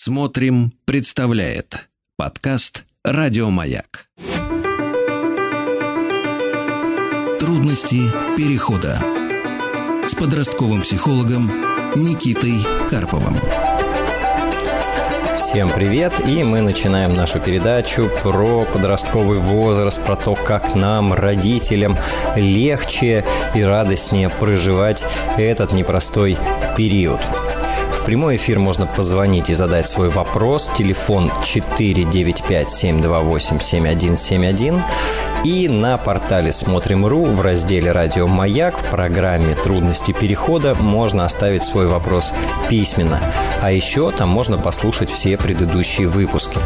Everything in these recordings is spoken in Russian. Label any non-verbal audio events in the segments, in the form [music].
Смотрим, представляет подкаст Радиомаяк. Трудности перехода с подростковым психологом Никитой Карповым. Всем привет! И мы начинаем нашу передачу про подростковый возраст, про то, как нам, родителям, легче и радостнее проживать этот непростой период. Прямой эфир можно позвонить и задать свой вопрос. Телефон 495-728-7171. И на портале «Смотрим.ру» в разделе «Радио Маяк» в программе «Трудности перехода» можно оставить свой вопрос письменно. А еще там можно послушать все предыдущие выпуски.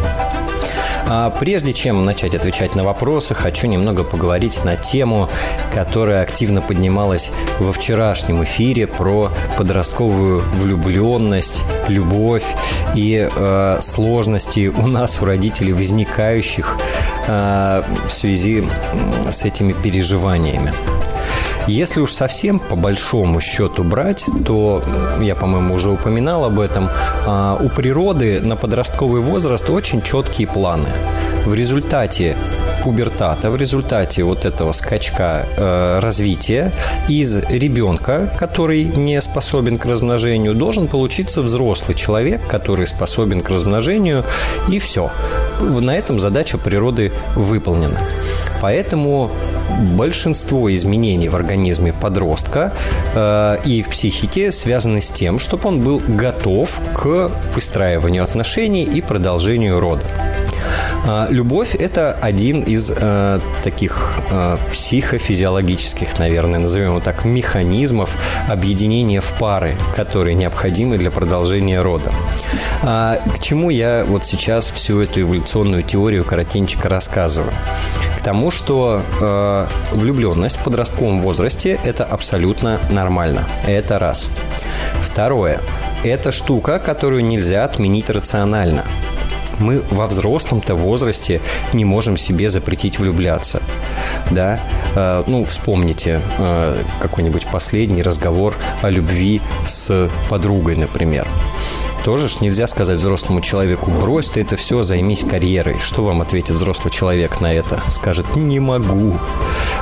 А прежде чем начать отвечать на вопросы, хочу немного поговорить на тему, которая активно поднималась во вчерашнем эфире про подростковую влюбленность, любовь и э, сложности у нас, у родителей, возникающих э, в связи с этими переживаниями. Если уж совсем по большому счету брать, то, я, по-моему, уже упоминал об этом, а, у природы на подростковый возраст очень четкие планы. В результате пубертата, в результате вот этого скачка э, развития из ребенка, который не способен к размножению, должен получиться взрослый человек, который способен к размножению, и все. На этом задача природы выполнена. Поэтому большинство изменений в организме подростка э, и в психике связаны с тем, чтобы он был готов к выстраиванию отношений и продолжению рода. А, любовь – это один из э, таких э, психофизиологических, наверное, назовем его так, механизмов объединения в пары, которые необходимы для продолжения рода. А, к чему я вот сейчас всю эту эволюционную теорию коротенько рассказываю? Тому, что э, влюбленность в подростковом возрасте – это абсолютно нормально. Это раз. Второе. Это штука, которую нельзя отменить рационально – мы во взрослом-то возрасте не можем себе запретить влюбляться. Да? Э, ну, вспомните э, какой-нибудь последний разговор о любви с подругой, например. Тоже ж нельзя сказать взрослому человеку, брось ты это все, займись карьерой. Что вам ответит взрослый человек на это? Скажет, не могу.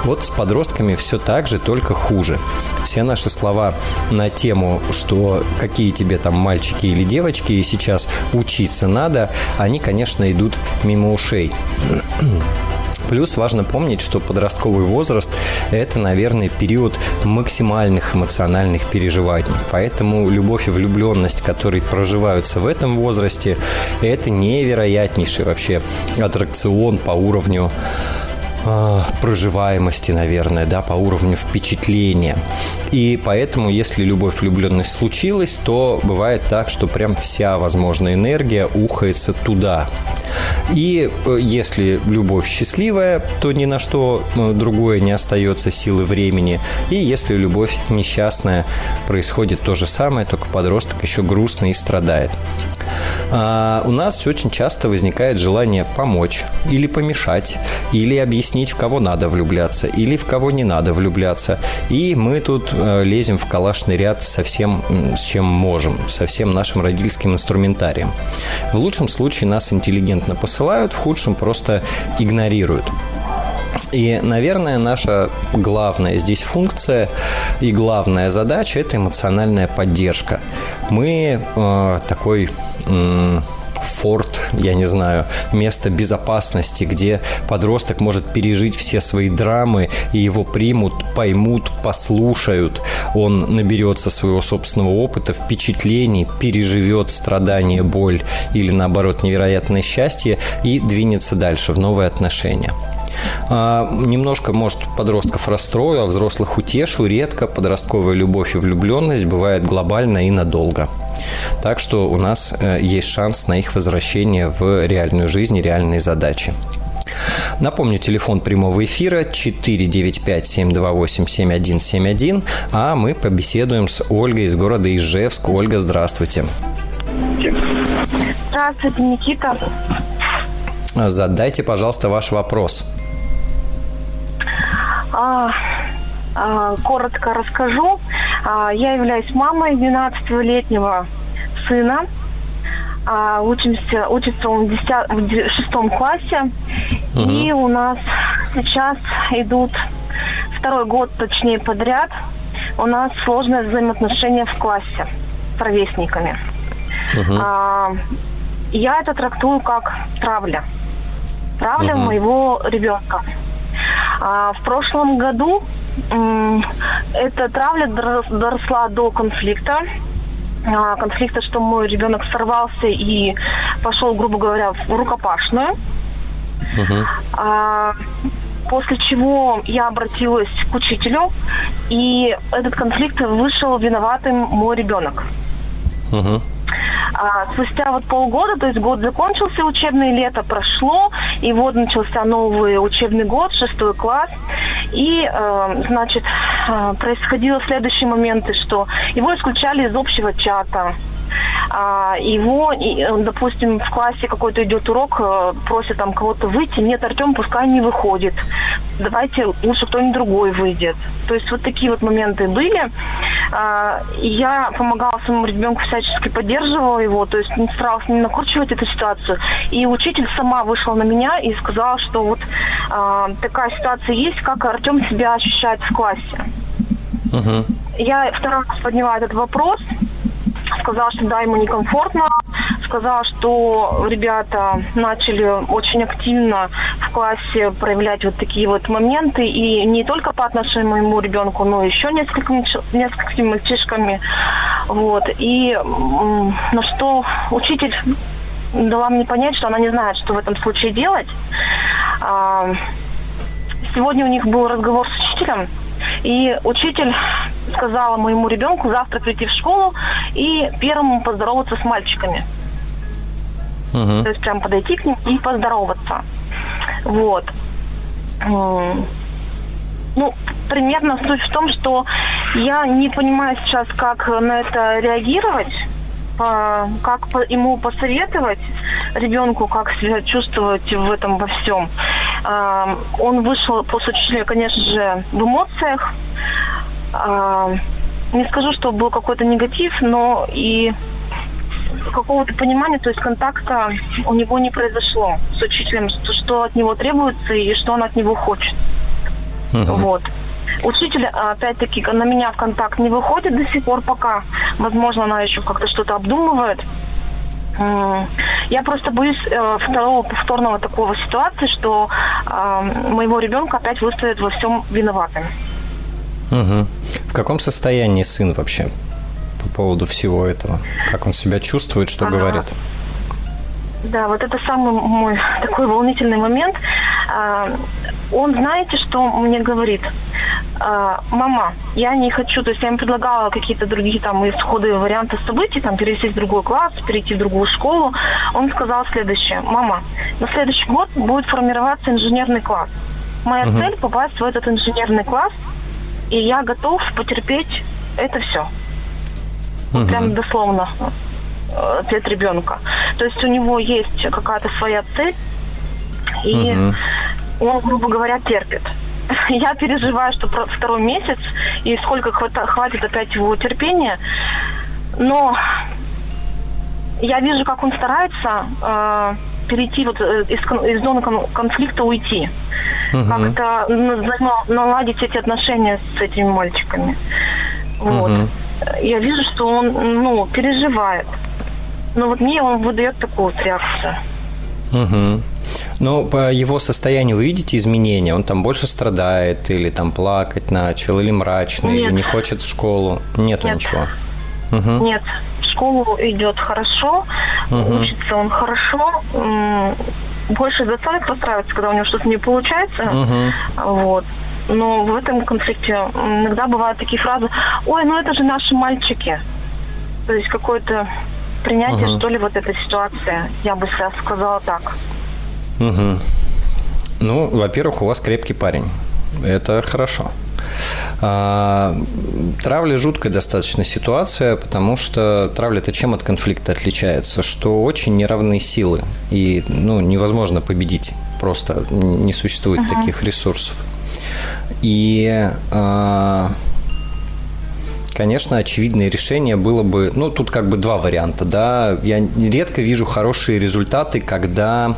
Вот с подростками все так же, только хуже. Все наши слова на тему, что какие тебе там мальчики или девочки, и сейчас учиться надо, они, конечно, идут мимо ушей. Плюс важно помнить, что подростковый возраст – это, наверное, период максимальных эмоциональных переживаний. Поэтому любовь и влюбленность, которые проживаются в этом возрасте, это невероятнейший вообще аттракцион по уровню а, проживаемости, наверное, да, по уровню впечатления. И поэтому, если любовь, влюбленность случилась, то бывает так, что прям вся возможная энергия ухается туда. И э, если любовь счастливая, то ни на что э, другое не остается силы времени. И если любовь несчастная, происходит то же самое, только подросток еще грустный и страдает. А у нас очень часто возникает желание помочь или помешать, или объяснить, в кого надо влюбляться, или в кого не надо влюбляться. И мы тут э, лезем в калашный ряд со всем, с чем можем, со всем нашим родительским инструментарием. В лучшем случае нас интеллигентно посылают, в худшем просто игнорируют. И, наверное, наша главная здесь функция и главная задача – это эмоциональная поддержка. Мы э, такой э, форт, я не знаю, место безопасности, где подросток может пережить все свои драмы, и его примут, поймут, послушают. Он наберется своего собственного опыта, впечатлений, переживет страдания, боль или, наоборот, невероятное счастье и двинется дальше в новые отношения. А, немножко, может, подростков расстрою, а взрослых утешу. Редко подростковая любовь и влюбленность бывает глобально и надолго. Так что у нас э, есть шанс на их возвращение в реальную жизнь и реальные задачи. Напомню, телефон прямого эфира 495-728-7171, а мы побеседуем с Ольгой из города Ижевск. Ольга, здравствуйте. Здравствуйте, Никита. Задайте, пожалуйста, ваш вопрос. Коротко расскажу. А, я являюсь мамой 12-летнего сына. А, учимся, учится он в, 10, в шестом классе. Угу. И у нас сейчас идут второй год, точнее, подряд. У нас сложное взаимоотношение в классе с ровесниками. Угу. А, я это трактую как травля. Травля угу. моего ребенка. А, в прошлом году эта травля доросла до конфликта. А, конфликта, что мой ребенок сорвался и пошел, грубо говоря, в рукопашную. Uh-huh. А, после чего я обратилась к учителю, и этот конфликт вышел виноватым мой ребенок. Uh-huh. А, спустя вот полгода, то есть год закончился, учебное лето прошло, и вот начался новый учебный год, шестой класс. И, э, значит, э, происходило следующие моменты, что его исключали из общего чата, а, его, э, допустим, в классе какой-то идет урок, э, просят там кого-то выйти, нет, Артем пускай не выходит, давайте лучше кто-нибудь другой выйдет. То есть вот такие вот моменты были. А, я помогала своему ребенку всячески, поддерживала его, то есть не старалась не накручивать эту ситуацию. И учитель сама вышла на меня и сказала, что вот а, такая ситуация есть, как Артем себя ощущает в классе. Uh-huh. Я второй раз подняла этот вопрос, сказала, что да, ему некомфортно, сказала, что ребята начали очень активно в классе проявлять вот такие вот моменты, и не только по отношению к моему ребенку, но еще несколькими, несколькими мальчишками. Вот. И на что учитель дала мне понять, что она не знает, что в этом случае делать. А, сегодня у них был разговор с учителем, и учитель сказала моему ребенку завтра прийти в школу и первому поздороваться с мальчиками. Угу. То есть прям подойти к ним и поздороваться. Вот. Ну, примерно суть в том, что я не понимаю сейчас, как на это реагировать, как ему посоветовать ребенку, как себя чувствовать в этом во всем. Он вышел после учителя, конечно же, в эмоциях. Не скажу, что был какой-то негатив, но и какого-то понимания, то есть контакта у него не произошло с учителем, что от него требуется и что он от него хочет. Uh-huh. Вот. Учитель, опять-таки, на меня в контакт не выходит до сих пор пока. Возможно, она еще как-то что-то обдумывает. Я просто боюсь э, второго повторного такого ситуации, что э, моего ребенка опять выставят во всем виноватым. Угу. В каком состоянии сын вообще по поводу всего этого? Как он себя чувствует, что ага. говорит? Да, вот это самый мой такой волнительный момент. А, он, знаете, что мне говорит? А, мама, я не хочу, то есть я им предлагала какие-то другие там исходы, варианты событий, там перейти в другой класс, перейти в другую школу. Он сказал следующее. Мама, на следующий год будет формироваться инженерный класс. Моя угу. цель попасть в этот инженерный класс, и я готов потерпеть это все. Угу. Прям дословно э, ответ ребенка. То есть у него есть какая-то своя цель, и он, грубо говоря, терпит. [laughs] Я переживаю, что второй месяц, и сколько хватит опять его терпения. Но я вижу, как он старается э, перейти вот э, из, из зоны конфликта уйти. Угу. Как-то наладить эти отношения с этими мальчиками. Вот. Угу. Я вижу, что он ну, переживает. Но вот мне он выдает такую реакцию. Угу. Но по его состоянию вы видите изменения? Он там больше страдает, или там плакать начал, или мрачный, Нет. или не хочет в школу? Нету Нет. ничего? Угу. Нет, в школу идет хорошо, угу. учится он хорошо. Больше за оценок расстраивается, когда у него что-то не получается. Угу. Вот. Но в этом конфликте иногда бывают такие фразы, ой, ну это же наши мальчики. То есть какое-то принятие, угу. что ли, вот этой ситуации, я бы сейчас сказала так. Угу. Ну, во-первых, у вас крепкий парень. Это хорошо. А, травля жуткая достаточно ситуация, потому что травля-то чем от конфликта отличается? Что очень неравные силы, и ну, невозможно победить. Просто не существует uh-huh. таких ресурсов. И а, конечно, очевидное решение было бы, ну, тут как бы два варианта, да. Я редко вижу хорошие результаты, когда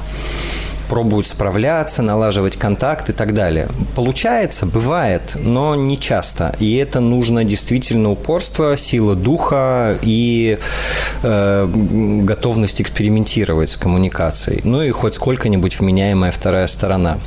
пробуют справляться, налаживать контакт и так далее. Получается, бывает, но не часто. И это нужно действительно упорство, сила духа и э, готовность экспериментировать с коммуникацией. Ну и хоть сколько-нибудь вменяемая вторая сторона.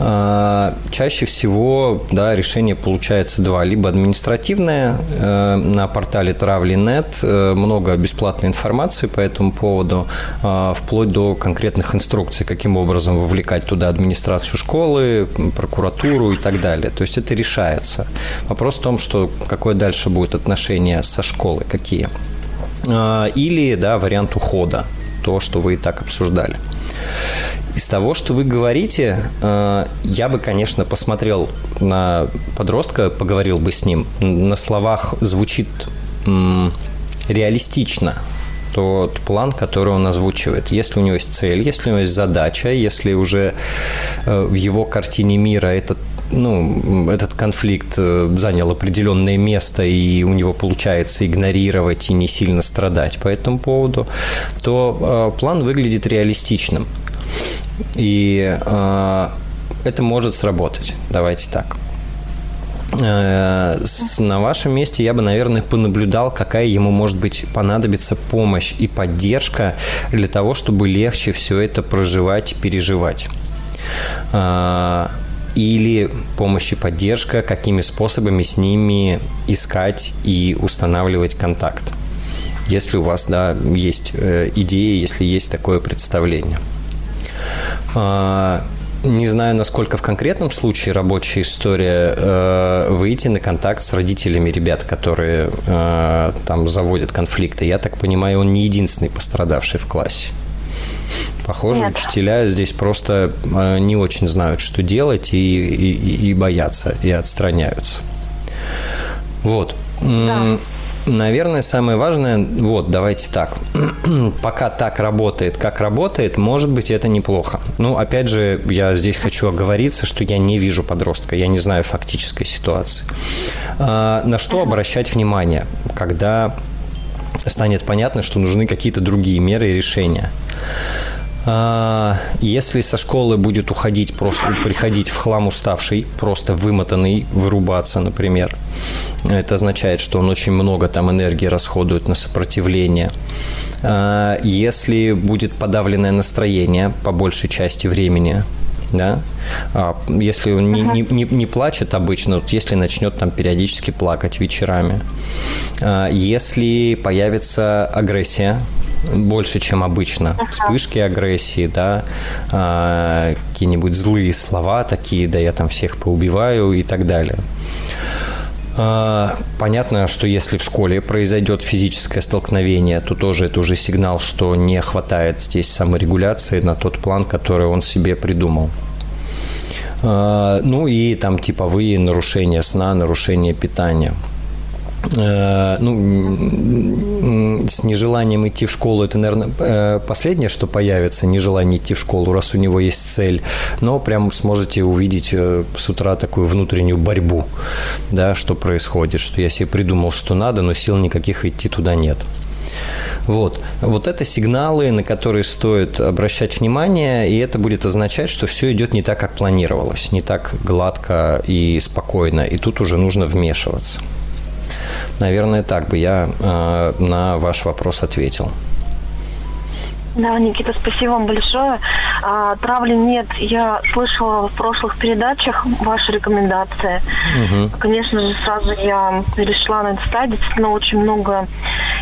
А, чаще всего да, решение получается два. Либо административное э, на портале Travli.net, э, много бесплатной информации по этому поводу, а, вплоть до конкретных инструкций, каким образом вовлекать туда администрацию школы, прокуратуру и так далее. То есть это решается. Вопрос в том, что какое дальше будет отношение со школой, какие. А, или да, вариант ухода, то, что вы и так обсуждали. Из того, что вы говорите, э, я бы, конечно, посмотрел на подростка, поговорил бы с ним. На словах звучит реалистично тот план, который он озвучивает. Если у него есть цель, если у него есть задача, если уже э, в его картине мира этот ну, этот конфликт э, занял определенное место, и у него получается игнорировать и не сильно страдать по этому поводу, то план выглядит реалистичным. И э, это может сработать. Давайте так. Э, на вашем месте я бы, наверное, понаблюдал, какая ему может быть понадобится помощь и поддержка для того, чтобы легче все это проживать, переживать. Э, или помощь и поддержка, какими способами с ними искать и устанавливать контакт. Если у вас да, есть э, идеи, если есть такое представление. А, не знаю, насколько в конкретном случае рабочая история э, выйти на контакт с родителями ребят, которые э, там заводят конфликты. Я так понимаю, он не единственный пострадавший в классе. Похоже, Нет. учителя здесь просто э, не очень знают, что делать, и, и, и боятся, и отстраняются. Вот. Да. Наверное, самое важное, вот, давайте так. [clears throat] Пока так работает, как работает, может быть, это неплохо. Ну, опять же, я здесь хочу оговориться, что я не вижу подростка, я не знаю фактической ситуации. А, на что обращать внимание, когда станет понятно, что нужны какие-то другие меры и решения? А, если со школы будет уходить, просто приходить в хлам уставший, просто вымотанный, вырубаться, например, это означает, что он очень много там энергии расходует на сопротивление. А, если будет подавленное настроение по большей части времени, да, а, если он не, не, не, не плачет обычно, вот если начнет там периодически плакать вечерами, если появится агрессия, больше, чем обычно. Вспышки агрессии, да, а, какие-нибудь злые слова такие, да я там всех поубиваю и так далее. А, понятно, что если в школе произойдет физическое столкновение, то тоже это уже сигнал, что не хватает здесь саморегуляции на тот план, который он себе придумал. А, ну и там типовые нарушения сна, нарушения питания – Э, ну, с нежеланием идти в школу, это, наверное, э, последнее, что появится, нежелание идти в школу, раз у него есть цель, но прям сможете увидеть э, с утра такую внутреннюю борьбу, да, что происходит, что я себе придумал, что надо, но сил никаких идти туда нет. Вот. Вот это сигналы, на которые стоит обращать внимание, и это будет означать, что все идет не так, как планировалось, не так гладко и спокойно, и тут уже нужно вмешиваться. Наверное, так бы я э, на ваш вопрос ответил. Да, Никита, спасибо вам большое. А, травли нет, я слышала в прошлых передачах ваши рекомендации. Угу. Конечно же, сразу я перешла на сайт. Действительно, очень много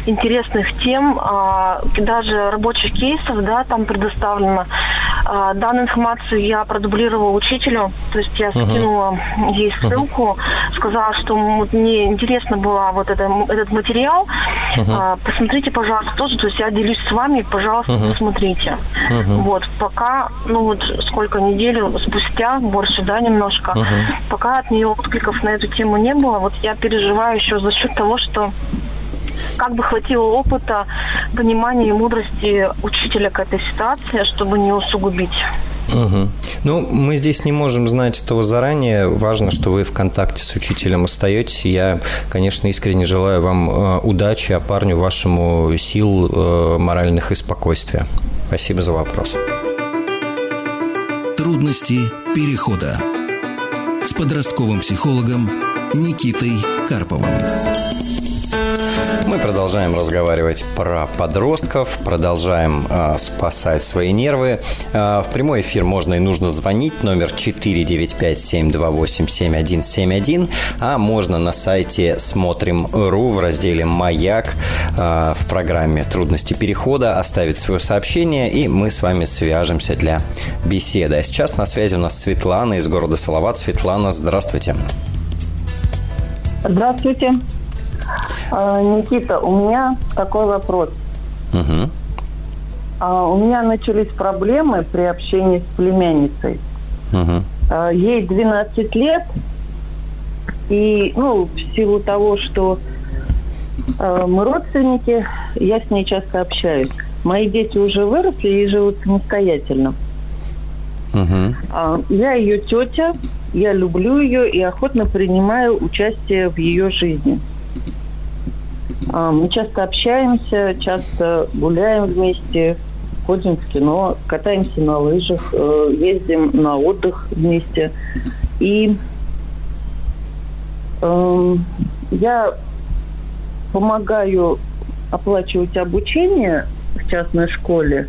интересных тем, а, даже рабочих кейсов, да, там предоставлено. А, данную информацию я продублировала учителю, то есть я скинула uh-huh. ей ссылку, uh-huh. сказала, что мне интересно было вот это, этот материал. Uh-huh. Посмотрите, пожалуйста, тоже, то есть я делюсь с вами, пожалуйста, uh-huh. посмотрите. Uh-huh. Вот, пока, ну вот сколько недель спустя, больше, да, немножко, uh-huh. пока от нее откликов на эту тему не было, вот я переживаю еще за счет того, что как бы хватило опыта, понимания и мудрости учителя к этой ситуации, чтобы не усугубить. Угу. Ну, мы здесь не можем знать этого заранее. Важно, что вы в контакте с учителем остаетесь. Я, конечно, искренне желаю вам э, удачи, а парню вашему сил э, моральных и спокойствия. Спасибо за вопрос. Трудности перехода с подростковым психологом Никитой Карповым. Мы продолжаем разговаривать про подростков, продолжаем э, спасать свои нервы. Э, в прямой эфир можно и нужно звонить. Номер 495-728-7171. А можно на сайте смотрим.ру в разделе «Маяк» э, в программе «Трудности перехода» оставить свое сообщение, и мы с вами свяжемся для беседы. А сейчас на связи у нас Светлана из города Салават. Светлана, здравствуйте. Здравствуйте. А, Никита, у меня такой вопрос. Угу. У меня начались проблемы при общении с племянницей. Угу. Ей 12 лет, и ну, в силу того, что мы родственники, я с ней часто общаюсь. Мои дети уже выросли и живут самостоятельно. Угу. Я ее тетя, я люблю ее и охотно принимаю участие в ее жизни. Мы часто общаемся, часто гуляем вместе, ходим в кино, катаемся на лыжах, э, ездим на отдых вместе. И э, я помогаю оплачивать обучение в частной школе.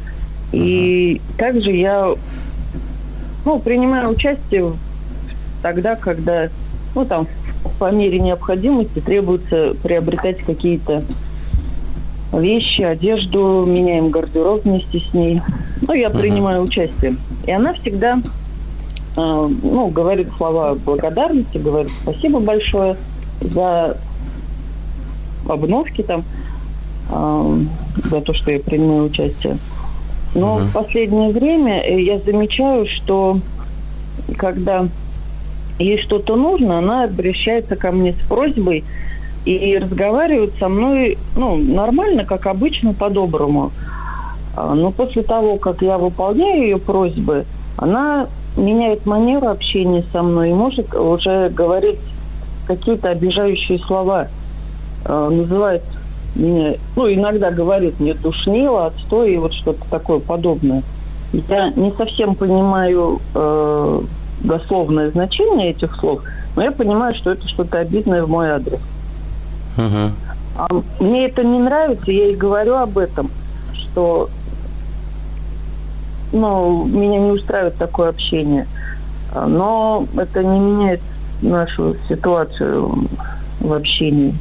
И также я ну, принимаю участие тогда, когда ну, там, по мере необходимости требуется приобретать какие-то вещи, одежду, меняем гардероб вместе с ней. Ну, я uh-huh. принимаю участие. И она всегда, э, ну, говорит слова благодарности, говорит спасибо большое за обновки там, э, за то, что я принимаю участие. Но uh-huh. в последнее время я замечаю, что когда ей что-то нужно, она обращается ко мне с просьбой и разговаривает со мной, ну, нормально, как обычно, по-доброму. А, но после того, как я выполняю ее просьбы, она меняет манеру общения со мной и может уже говорить какие-то обижающие слова. А, называет меня, ну, иногда говорит мне душнило, отстой и вот что-то такое подобное. Я не совсем понимаю э, дословное значение этих слов, но я понимаю, что это что-то обидное в мой адрес. Uh-huh. А мне это не нравится, я и говорю об этом, что ну, меня не устраивает такое общение. Но это не меняет нашу ситуацию в общении.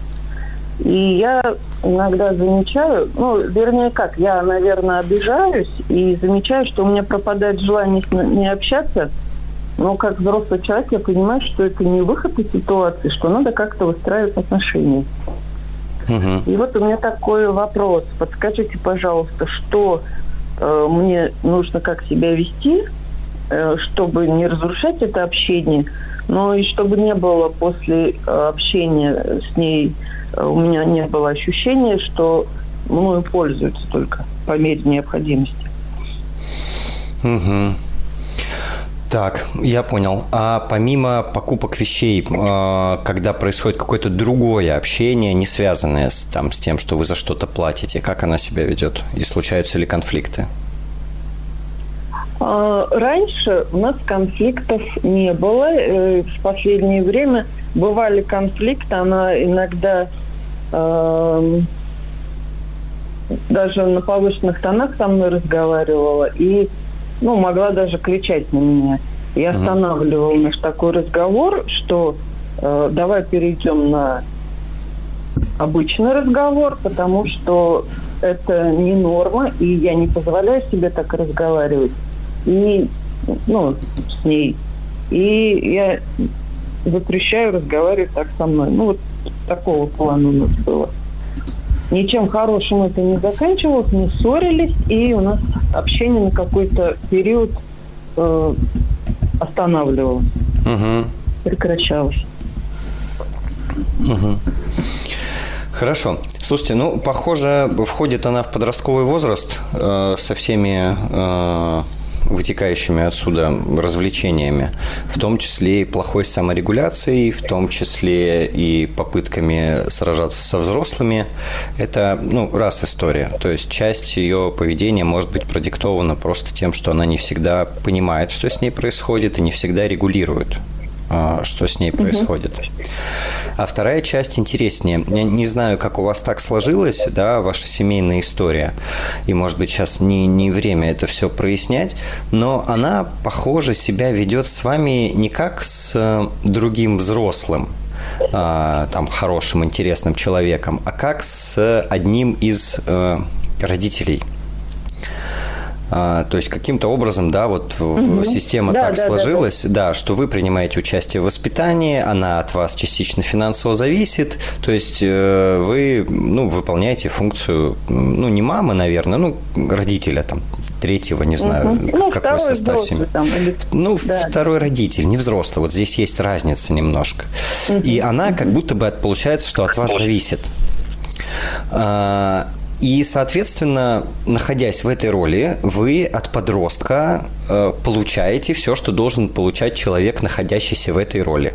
И я иногда замечаю, ну, вернее как, я, наверное, обижаюсь и замечаю, что у меня пропадает желание с ней общаться – но как взрослый человек я понимаю, что это не выход из ситуации, что надо как-то выстраивать отношения. Угу. И вот у меня такой вопрос. Подскажите, пожалуйста, что э, мне нужно как себя вести, э, чтобы не разрушать это общение, но и чтобы не было после э, общения с ней, э, у меня не было ощущения, что мною пользуются только по мере необходимости. Угу. Так, я понял. А помимо покупок вещей, а, когда происходит какое-то другое общение, не связанное с, там, с тем, что вы за что-то платите, как она себя ведет? И случаются ли конфликты? А, раньше у нас конфликтов не было. Э, в последнее время бывали конфликты. Она иногда э, даже на повышенных тонах со мной разговаривала. И ну, могла даже кричать на меня. Uh-huh. останавливал наш такой разговор, что э, давай перейдем на обычный разговор, потому что это не норма, и я не позволяю себе так разговаривать. И, ну, с ней. И я запрещаю разговаривать так со мной. Ну, вот такого плана у нас было. Ничем хорошим это не заканчивалось, мы ссорились, и у нас общение на какой-то период э, останавливалось, угу. прекращалось. Угу. Хорошо. Слушайте, ну, похоже, входит она в подростковый возраст э, со всеми э, вытекающими отсюда развлечениями, в том числе и плохой саморегуляцией, в том числе и попытками сражаться со взрослыми. Это, ну, раз история. То есть часть ее поведения может быть продиктована просто тем, что она не всегда понимает, что с ней происходит, и не всегда регулирует что с ней происходит. А вторая часть интереснее. Я не знаю, как у вас так сложилось, да, ваша семейная история. И, может быть, сейчас не, не время это все прояснять, но она, похоже, себя ведет с вами не как с другим взрослым, а, там, хорошим, интересным человеком, а как с одним из э, родителей – а, то есть каким-то образом, да, вот угу. система да, так да, сложилась, да, да. да, что вы принимаете участие в воспитании, она от вас частично финансово зависит, то есть э, вы, ну, выполняете функцию, ну, не мамы, наверное, ну, родителя там третьего, не знаю, угу. ну, какой состав семьи. Там, или... Ну, да. второй родитель, не взрослый. Вот здесь есть разница немножко. Угу. И она как будто бы получается, что от вас зависит. И, соответственно, находясь в этой роли, вы от подростка э, получаете все, что должен получать человек, находящийся в этой роли.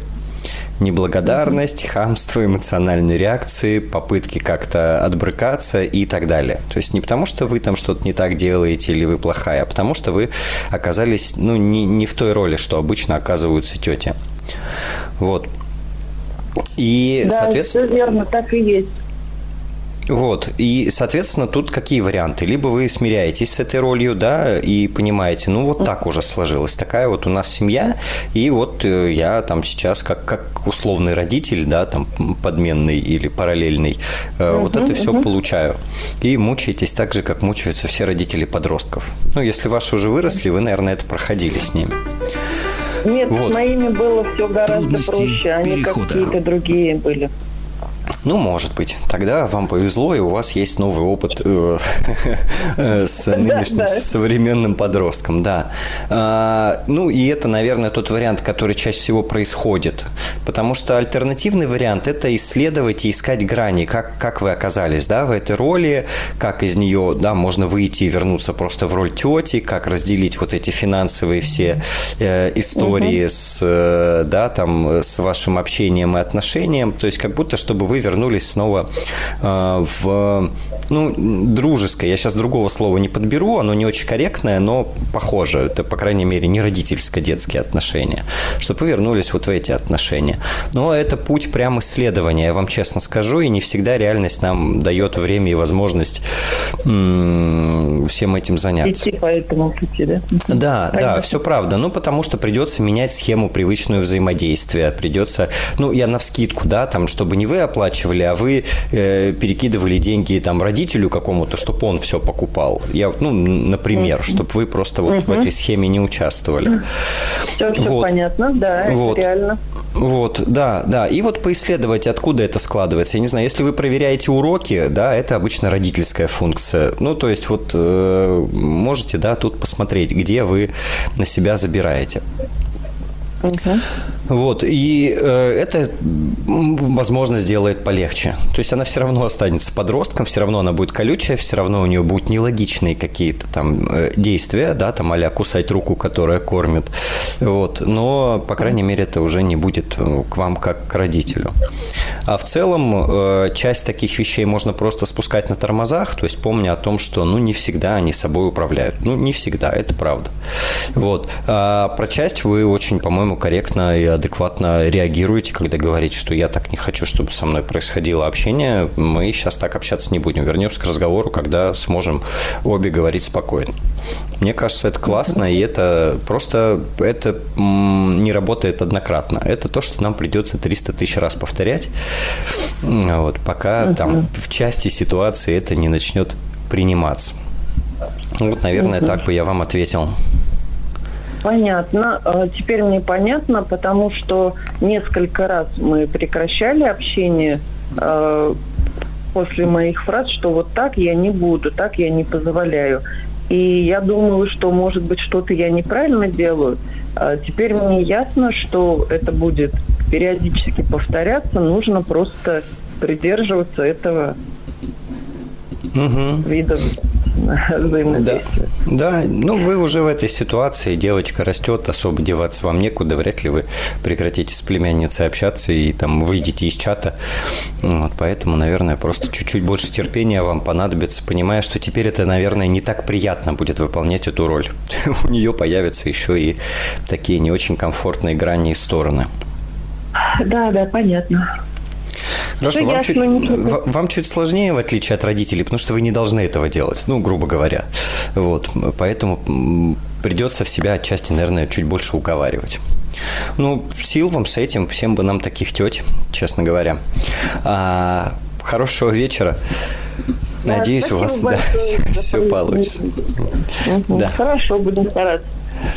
Неблагодарность, хамство, эмоциональные реакции, попытки как-то отбрыкаться и так далее. То есть не потому, что вы там что-то не так делаете или вы плохая, а потому что вы оказались ну, не, не в той роли, что обычно оказываются тети. Вот. И, да, соответственно... все верно, так и есть. Вот. И, соответственно, тут какие варианты? Либо вы смиряетесь с этой ролью, да, и понимаете, ну, вот так уже сложилось. Такая вот у нас семья, и вот э, я там сейчас как, как условный родитель, да, там, подменный или параллельный, uh вот это все uh получаю. И мучаетесь так же, как мучаются все родители подростков. Ну, если ваши уже выросли, вы, наверное, это проходили с ними. Нет, вот. с моими было все гораздо Трудности проще. Они какие-то другие были. Ну, может быть. Тогда вам повезло, и у вас есть новый опыт э, э, [laughs] с нынешним современным подростком, да. А, ну, и это, наверное, тот вариант, который чаще всего происходит. Потому что альтернативный вариант – это исследовать и искать грани, как, как вы оказались, да, в этой роли, как из нее, да, можно выйти и вернуться просто в роль тети, как разделить вот эти финансовые все э, истории с, да, там, с вашим общением и отношением. То есть, как будто, чтобы вы вернулись снова э, в ну, дружеское. Я сейчас другого слова не подберу, оно не очень корректное, но похоже. Это, по крайней мере, не родительско-детские отношения. Чтобы вы вернулись вот в эти отношения. Но это путь прям исследования, я вам честно скажу, и не всегда реальность нам дает время и возможность м- всем этим заняться. Идти по этому пути, да? Да, Понятно. да, все правда. Ну, потому что придется менять схему привычную взаимодействия. Придется, ну, я на вскидку, да, там, чтобы не вы оплачивали, а вы э, перекидывали деньги там родителю какому-то, чтобы он все покупал. Я, ну, например, mm-hmm. чтобы вы просто вот mm-hmm. в этой схеме не участвовали. Все, все вот. понятно, да, вот. это реально. Вот, да, да. И вот поисследовать, откуда это складывается. Я не знаю, если вы проверяете уроки, да, это обычно родительская функция. Ну, то есть вот э, можете, да, тут посмотреть, где вы на себя забираете. Угу. Вот, и э, это, возможно, сделает полегче. То есть она все равно останется подростком, все равно она будет колючая, все равно у нее будут нелогичные какие-то там э, действия, да, там а кусать руку, которая кормит. Вот, но, по крайней мере, это уже не будет э, к вам как к родителю. А в целом, э, часть таких вещей можно просто спускать на тормозах, то есть помня о том, что, ну, не всегда они собой управляют. Ну, не всегда, это правда. Вот. А про часть вы очень, по-моему, корректно и адекватно реагируете, когда говорите, что я так не хочу, чтобы со мной происходило общение, мы сейчас так общаться не будем. Вернемся к разговору, когда сможем обе говорить спокойно. Мне кажется, это классно, и это просто это не работает однократно. Это то, что нам придется 300 тысяч раз повторять, вот, пока uh-huh. там в части ситуации это не начнет приниматься. Вот, наверное, uh-huh. так бы я вам ответил. Понятно. А теперь мне понятно, потому что несколько раз мы прекращали общение э, после моих фраз, что вот так я не буду, так я не позволяю. И я думаю, что, может быть, что-то я неправильно делаю. А теперь мне ясно, что это будет периодически повторяться, нужно просто придерживаться этого угу. вида [laughs] взаимодействие. Да. да, ну вы уже в этой ситуации, девочка растет, особо деваться вам некуда, вряд ли вы прекратите с племянницей общаться и там выйдете из чата. Вот, поэтому, наверное, просто чуть-чуть больше терпения вам понадобится, понимая, что теперь это, наверное, не так приятно будет выполнять эту роль. [laughs] У нее появятся еще и такие не очень комфортные грани и стороны. Да, да, понятно. Хорошо, вам чуть, вам чуть сложнее, в отличие от родителей, потому что вы не должны этого делать, ну, грубо говоря. Вот, поэтому придется в себя отчасти, наверное, чуть больше уговаривать. Ну, сил вам с этим, всем бы нам таких теть, честно говоря. А, хорошего вечера. Надеюсь, у вас да, все, [laughs] все получится. Угу. Да. Хорошо, будем стараться.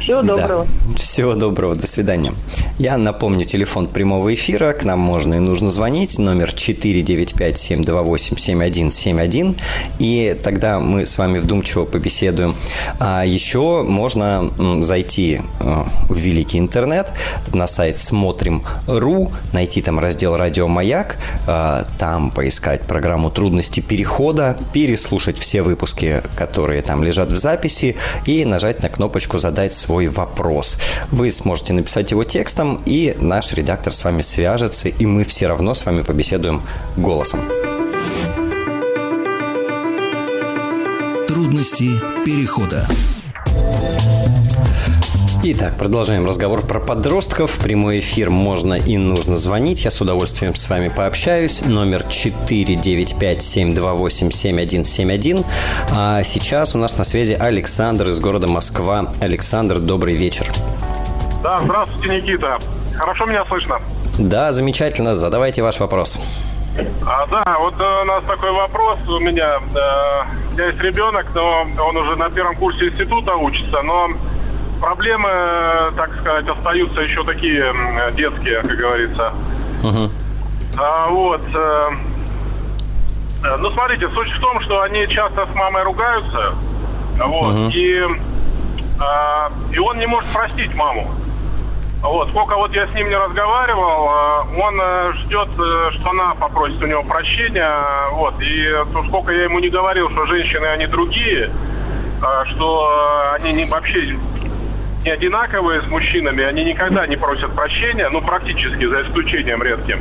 Всего доброго. Да. Всего доброго. До свидания. Я напомню, телефон прямого эфира. К нам можно и нужно звонить. Номер 495-728-7171. И тогда мы с вами вдумчиво побеседуем. А еще можно зайти э, в великий интернет на сайт смотрим.ру, найти там раздел «Радио Маяк», э, там поискать программу «Трудности перехода», переслушать все выпуски, которые там лежат в записи, и нажать на кнопочку «Задать свой вопрос. Вы сможете написать его текстом, и наш редактор с вами свяжется, и мы все равно с вами побеседуем голосом. Трудности перехода. Итак, продолжаем разговор про подростков. Прямой эфир можно и нужно звонить. Я с удовольствием с вами пообщаюсь. Номер 495-728-7171. А сейчас у нас на связи Александр из города Москва. Александр, добрый вечер. Да, здравствуйте, Никита. Хорошо меня слышно? Да, замечательно. Задавайте ваш вопрос. А, да, вот э, у нас такой вопрос у меня. Э, у меня есть ребенок, но он уже на первом курсе института учится, но проблемы, так сказать, остаются еще такие детские, как говорится. Uh-huh. А, вот. Э, э, ну, смотрите, суть в том, что они часто с мамой ругаются. Вот. Uh-huh. И, а, и он не может простить маму. Вот, сколько вот я с ним не разговаривал, э, он ждет, что она попросит у него прощения, вот, и сколько я ему не говорил, что женщины, они другие, что они не, вообще не одинаковые с мужчинами, они никогда не просят прощения, ну, практически, за исключением редким.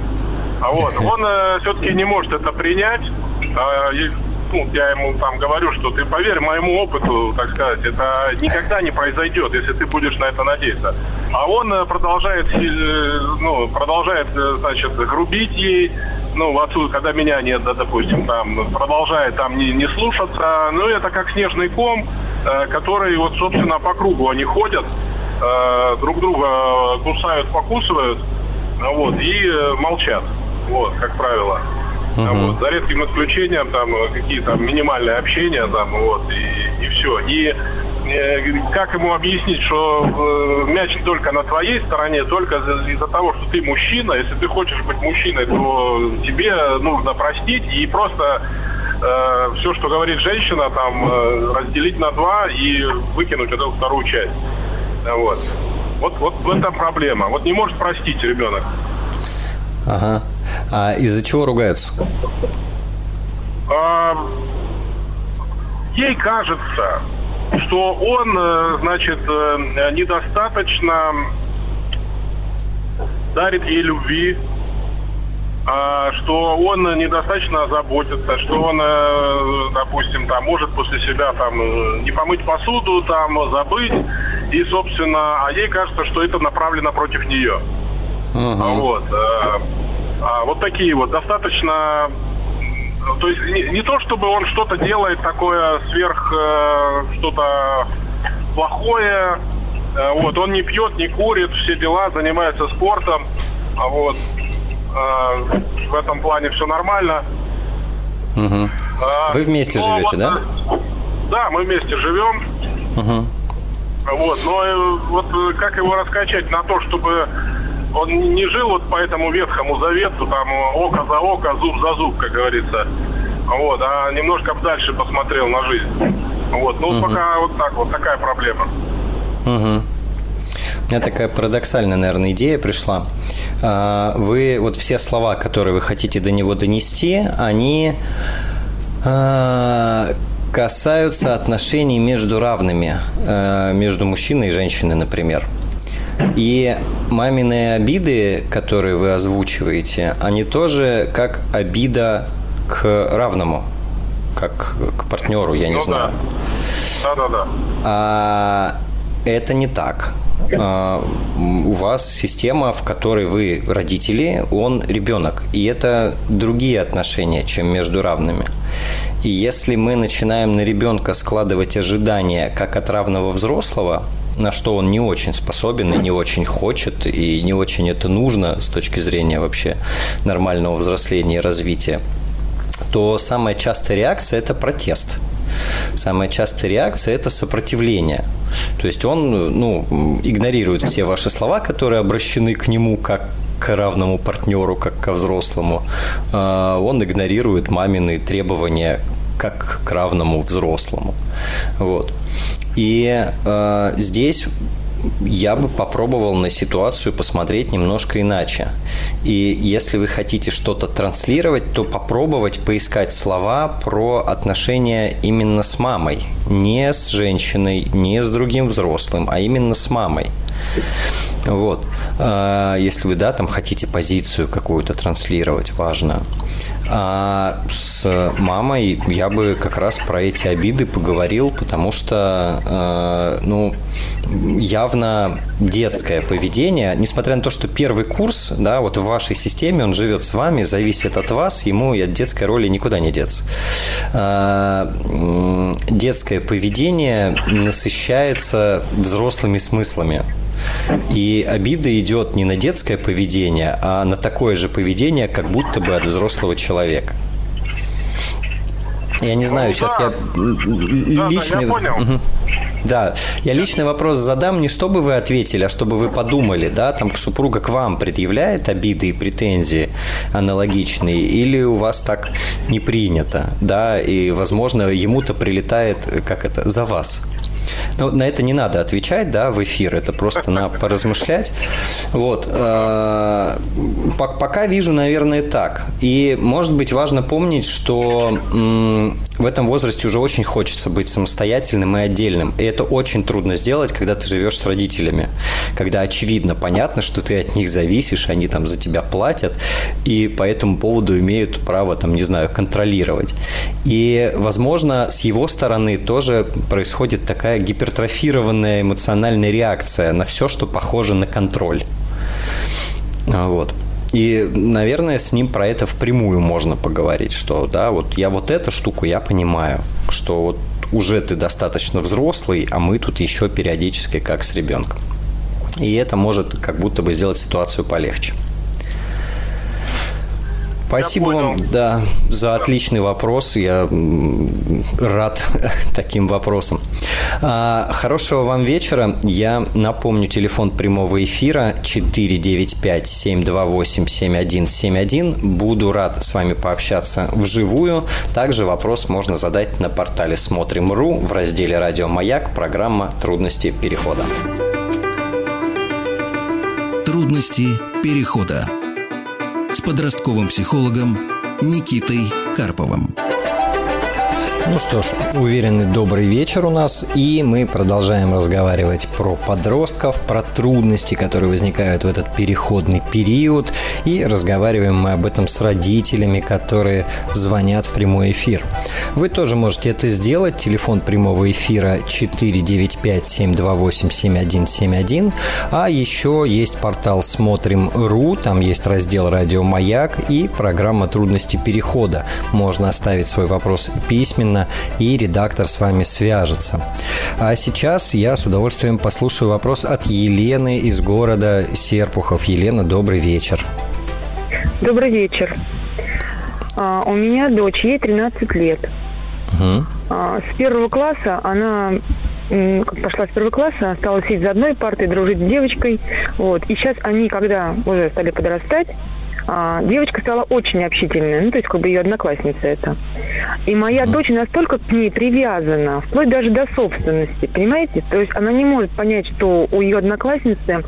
А вот, [laughs] он э, все-таки не может это принять. Э, и, ну, я ему там говорю, что ты поверь моему опыту, так сказать, это никогда не произойдет, если ты будешь на это надеяться. А он э, продолжает, э, ну, продолжает, э, значит, грубить ей, ну, отсюда, когда меня нет, да, допустим, там, продолжает там не, не слушаться, ну, это как снежный ком, которые вот, собственно, по кругу они ходят, э, друг друга кусают, покусывают, вот, и э, молчат, вот, как правило. Uh-huh. Вот, за редким исключением там какие-то минимальные общения там вот и, и все. И э, как ему объяснить, что э, мяч только на твоей стороне, только из-за того, что ты мужчина. Если ты хочешь быть мужчиной, то тебе нужно простить и просто э, все, что говорит женщина, там э, разделить на два и выкинуть эту вторую часть. Вот. Вот, вот в этом проблема. Вот не может простить ребенок. Ага. А из-за чего ругаются? А, ей кажется, что он, э, значит, э, недостаточно дарит ей любви, что он недостаточно заботится, что он, э, допустим, там может после себя там не помыть посуду, там забыть, и, собственно, а ей кажется, что это направлено против нее. Uh-huh. Вот. Э, а, вот такие вот достаточно то есть не, не то, чтобы он что-то делает такое сверх э, что-то плохое. вот, он не пьет, не курит, все дела, занимается спортом. Вот. В этом плане все нормально. Угу. Вы вместе но живете, вот, да? Да, мы вместе живем. Угу. Вот, но э, вот э, как его раскачать на то, чтобы он не жил вот по этому ветхому завету, там око за око, зуб за зуб, как говорится. Вот, а немножко дальше посмотрел на жизнь. Вот, ну угу. пока вот так вот такая проблема. Угу. Меня такая парадоксальная, наверное, идея пришла. А, вы вот все слова, которые вы хотите до него донести, они а, касаются отношений между равными, э, между мужчиной и женщиной, например. И маминые обиды, которые вы озвучиваете, они тоже как обида к равному, как к партнеру, я не Ну знаю. Да, да, да. А это не так. А, у вас система, в которой вы родители, он ребенок. И это другие отношения, чем между равными. И если мы начинаем на ребенка складывать ожидания как от равного взрослого, на что он не очень способен и не очень хочет, и не очень это нужно с точки зрения вообще нормального взросления и развития, то самая частая реакция – это протест. Самая частая реакция – это сопротивление. То есть он ну, игнорирует все ваши слова, которые обращены к нему как к равному партнеру, как ко взрослому. А, Он игнорирует мамины требования как к равному взрослому. Вот. И э, здесь я бы попробовал на ситуацию посмотреть немножко иначе. И если вы хотите что-то транслировать, то попробовать поискать слова про отношения именно с мамой. Не с женщиной, не с другим взрослым, а именно с мамой. Вот. А, Если вы, да, там хотите позицию какую-то транслировать, важно. А с мамой я бы как раз про эти обиды поговорил, потому что, э, ну, явно детское поведение, несмотря на то, что первый курс, да, вот в вашей системе, он живет с вами, зависит от вас, ему и от детской роли никуда не деться. А, Детское поведение насыщается взрослыми смыслами. И обида идет не на детское поведение, а на такое же поведение, как будто бы от взрослого человека. Я не знаю, Ну, сейчас да. я Да, да, личный... я понял. Да, я личный вопрос задам не чтобы вы ответили, а чтобы вы подумали, да, там супруга к вам предъявляет обиды и претензии аналогичные, или у вас так не принято, да, и, возможно, ему-то прилетает, как это, за вас. Ну, на это не надо отвечать, да, в эфир, это просто на [laughs] поразмышлять. Вот. э, пок- Пока вижу, наверное, так. И, может быть, важно помнить, что в этом возрасте уже очень хочется быть самостоятельным и отдельным. И это очень трудно сделать, когда ты живешь с родителями. Когда очевидно, понятно, что ты от них зависишь, они там за тебя платят, и по этому поводу имеют право, там, не знаю, контролировать. И, возможно, с его стороны тоже происходит такая гипертрофированная эмоциональная реакция на все, что похоже на контроль. А, Вот. И, наверное, с ним про это впрямую можно поговорить, что, да, вот я вот эту штуку я понимаю, что вот уже ты достаточно взрослый, а мы тут еще периодически как с ребенком. И это может как будто бы сделать ситуацию полегче. Спасибо вам, да, за отличный вопрос. Я рад [laughs] таким вопросам. А, Хорошего вам вечера. Я напомню, телефон прямого эфира 495-728-7171. Буду рад с вами пообщаться вживую. Также вопрос можно задать на портале Смотрим.ру в разделе «Радио Маяк» программа «Трудности перехода». Трудности перехода с подростковым психологом Никитой Карповым. Ну что ж, уверенный добрый вечер у нас, и мы продолжаем разговаривать про подростков, про трудности, которые возникают в этот переходный период, и разговариваем мы об этом с родителями, которые звонят в прямой эфир. Вы тоже можете это сделать. Телефон прямого эфира 495-728-7171, а еще есть портал Смотрим.ру, там есть раздел «Радио Маяк» и программа «Трудности перехода». Можно оставить свой вопрос письменно, и редактор с вами свяжется. А сейчас я с удовольствием послушаю вопрос от Елены из города Серпухов. Елена, добрый вечер. Добрый вечер. А, у меня дочь, ей 13 лет. А, с первого класса она как пошла с первого класса, стала сидеть за одной партой, дружить с девочкой. Вот. И сейчас они, когда уже стали подрастать, а, девочка стала очень общительной, ну, то есть как бы ее одноклассница это. И моя дочь настолько к ней привязана, вплоть даже до собственности, понимаете? То есть она не может понять, что у ее одноклассницы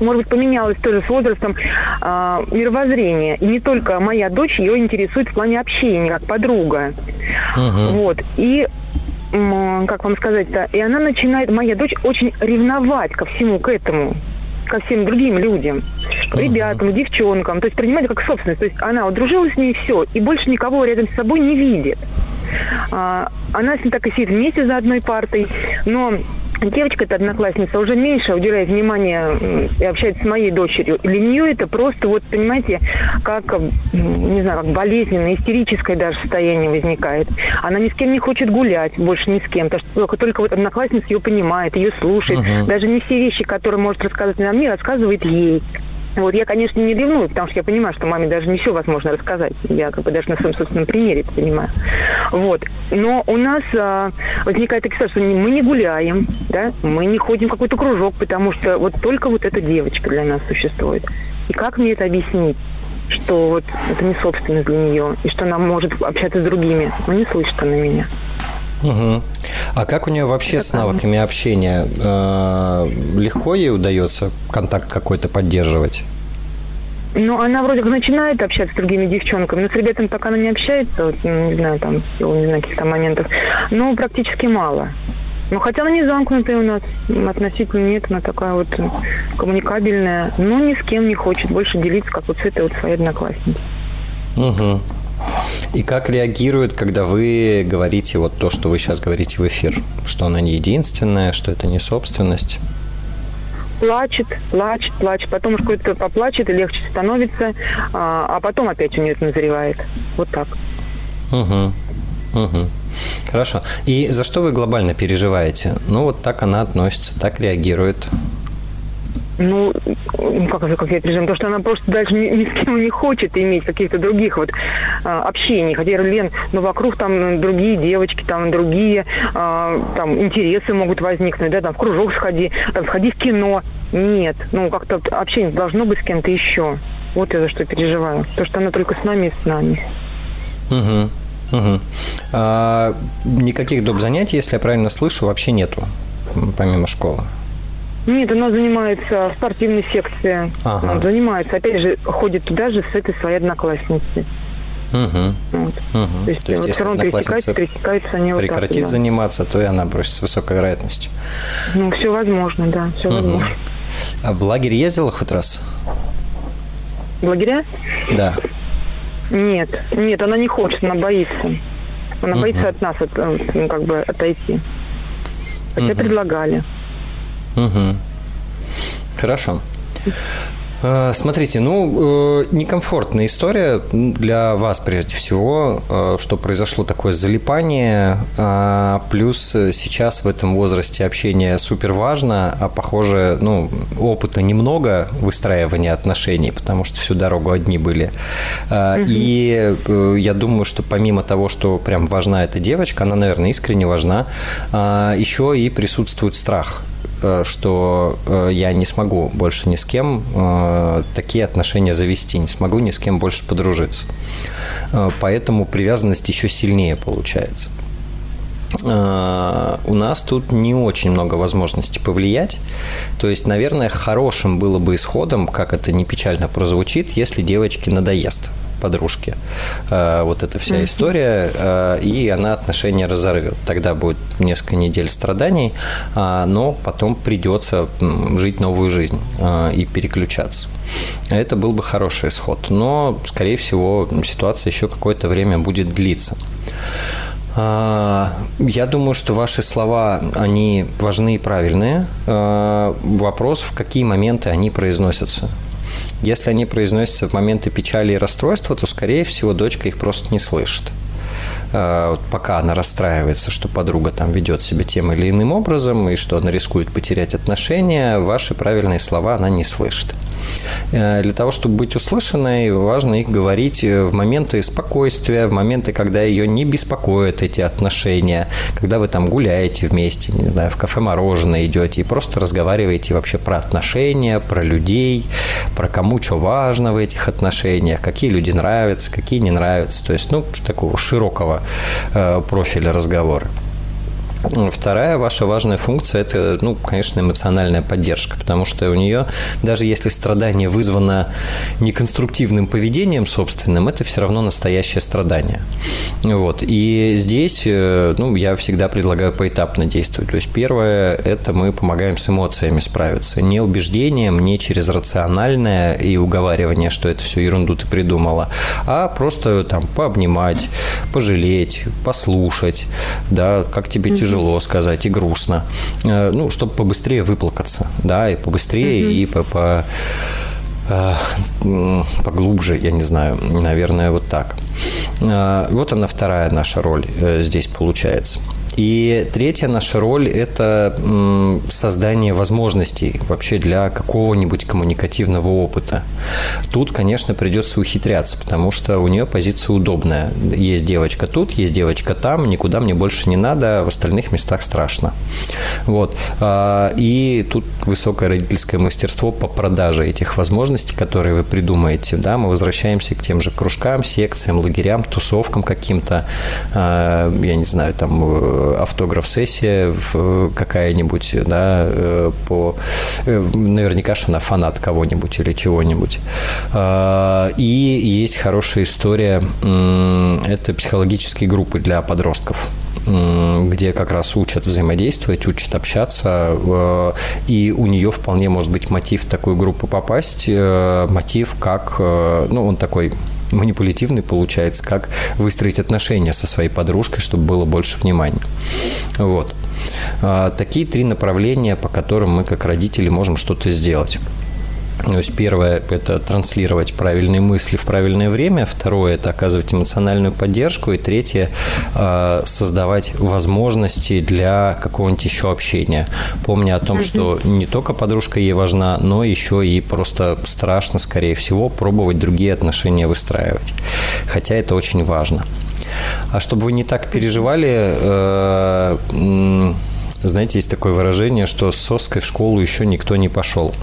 может быть, поменялось тоже с возрастом а, мировоззрение. И не только моя дочь ее интересует в плане общения, как подруга. Вот. И как вам сказать-то, и она начинает, моя дочь, очень ревновать ко всему к этому ко всем другим людям, к ребятам, девчонкам. То есть принимать как собственность. То есть она удружилась с ней, все, и больше никого рядом с собой не видит. А, она с ним так и сидит вместе за одной партой, но девочка, эта одноклассница, уже меньше уделяет внимания и общается с моей дочерью. Для нее это просто, вот, понимаете, как, не знаю, как болезненное, истерическое даже состояние возникает. Она ни с кем не хочет гулять, больше ни с кем. Потому что только, только вот одноклассница ее понимает, ее слушает. Uh-huh. Даже не все вещи, которые может рассказывать нам мне, рассказывает ей. Вот я, конечно, не ревную, потому что я понимаю, что маме даже все возможно рассказать. Я как бы даже на своем собственном примере это понимаю. Вот. Но у нас а, возникает такая что мы не гуляем, да, мы не ходим в какой-то кружок, потому что вот только вот эта девочка для нас существует. И как мне это объяснить? что вот это не собственность для нее, и что она может общаться с другими, но не слышит она меня. Угу. А как у нее вообще Это с навыками там. общения? Э, легко ей удается контакт какой-то поддерживать? Ну, она вроде как начинает общаться с другими девчонками, но с ребятами пока она не общается, вот, ну, не знаю, там, не знаю, каких-то моментов, но практически мало. Ну, хотя она не замкнутая у нас, относительно нет, она такая вот коммуникабельная, но ни с кем не хочет больше делиться, как вот с этой вот своей одноклассницей. Угу. И как реагирует, когда вы говорите вот то, что вы сейчас говорите в эфир? Что она не единственная, что это не собственность? плачет, плачет, плачет, потом уж какой-то поплачет и легче становится, а, а потом опять у нее это назревает. Вот так. Угу. Угу. Хорошо. И за что вы глобально переживаете? Ну, вот так она относится, так реагирует. Ну, как, как я переживаю, потому что она просто дальше ни, ни с кем не хочет иметь каких-то других вот а, общений. Хотя, Лен, ну, вокруг там другие девочки, там другие а, там интересы могут возникнуть, да, там в кружок сходи, там сходи в кино. Нет, ну, как-то общение должно быть с кем-то еще. Вот я за что переживаю. То, что она только с нами и с нами. Угу. Угу. А, никаких доп. занятий, если я правильно слышу, вообще нету, помимо школы? Нет, она занимается в спортивной секции. Ага. Он занимается. Опять же, ходит туда же с этой своей одноклассницей. Угу. Вот. Угу. То есть, то есть вот все равно пересекаются, пересекаются они вот прекратит так, да. заниматься, то и она бросит с высокой вероятностью. Ну, все возможно, да, все угу. возможно. А в лагерь ездила хоть раз? В лагеря? Да. Нет, нет, она не хочет, она боится. Она угу. боится от нас от, ну, как бы отойти. Хотя угу. предлагали. Угу. Хорошо. Э, смотрите, ну, э, некомфортная история для вас прежде всего, э, что произошло такое залипание, а плюс сейчас в этом возрасте общение супер важно, а похоже, ну, опыта немного выстраивания отношений, потому что всю дорогу одни были. И я думаю, что помимо того, что прям важна эта девочка, она, наверное, искренне важна, еще и присутствует страх что э, я не смогу больше ни с кем э, такие отношения завести, не смогу ни с кем больше подружиться. Поэтому привязанность еще сильнее получается. У нас тут не очень много возможностей повлиять. То есть, наверное, хорошим было бы исходом, как это не печально прозвучит, если девочке надоест подружки. Э, вот эта вся история, э, и она отношения разорвет. Тогда будет несколько недель страданий, а, но потом придется жить новую жизнь э, и переключаться. Это был бы хороший исход, но, скорее всего, ситуация еще какое-то время будет длиться. А, я думаю, что ваши слова, они важны и правильные. Вопрос, в какие моменты они произносятся. Если они произносятся в моменты печали и расстройства, то, скорее всего, дочка их просто не слышит. А, вот пока она расстраивается, что подруга там ведет себя тем или иным образом, и что она рискует потерять отношения, ваши правильные слова она не слышит. Э, для того, чтобы быть услышанной, важно их говорить в моменты спокойствия, в моменты, когда ее не беспокоят эти отношения, когда вы там гуляете вместе, не знаю, в кафе мороженое идете и просто разговариваете вообще про отношения, про людей, про кому что важно в этих отношениях, какие люди нравятся, какие не нравятся. То есть, ну, такого широкого э, профиля разговора. Вторая ваша важная функция – это, ну, конечно, эмоциональная поддержка, потому что у нее, даже если страдание вызвано неконструктивным поведением собственным, это все равно настоящее страдание. Вот. И здесь, э, ну, я всегда предлагаю поэтапно действовать. То есть первое – это мы помогаем с эмоциями справиться. Не убеждением, не через рациональное и уговаривание, что это все ерунду ты придумала, а просто там пообнимать, пожалеть, послушать, да, как тебе тяжело тяжело сказать и грустно. Э, ну, чтобы побыстрее выплакаться, да, и побыстрее, mm-hmm. и по, по э, поглубже, я не знаю, наверное, вот так. Э, вот она вторая наша роль здесь получается. И третья наша роль – это создание возможностей вообще для какого-нибудь коммуникативного опыта. Тут, конечно, придется ухитряться, потому что у нее позиция удобная. Есть девочка тут, есть девочка там, никуда мне больше не надо, в остальных местах страшно. Вот. А, и тут высокое родительское мастерство по продаже этих возможностей, которые вы придумаете. Да, мы возвращаемся к тем же кружкам, секциям, лагерям, тусовкам каким-то, а, я не знаю, там э, автограф-сессия какая-нибудь, да, э, по... Э, наверняка что она фанат кого-нибудь или чего-нибудь. А, и есть хорошая история, это психологические группы для подростков где как раз учат взаимодействовать, учат общаться, э, и у нее вполне может быть мотив в такую группу попасть, мотив как, ну, он такой манипулятивный получается, как выстроить отношения со своей подружкой, чтобы было больше внимания. Вот. А, такие три направления, по которым мы как родители можем что-то сделать. То есть первое – это транслировать правильные мысли в правильное время, второе – это оказывать эмоциональную поддержку, и третье – создавать возможности для какого-нибудь еще общения. Помня о том, что не только подружка ей важна, но еще и просто страшно, скорее всего, пробовать другие отношения выстраивать. Хотя это очень важно. А чтобы вы не так переживали, э, знаете, есть такое выражение, что с соской в школу еще никто не пошел.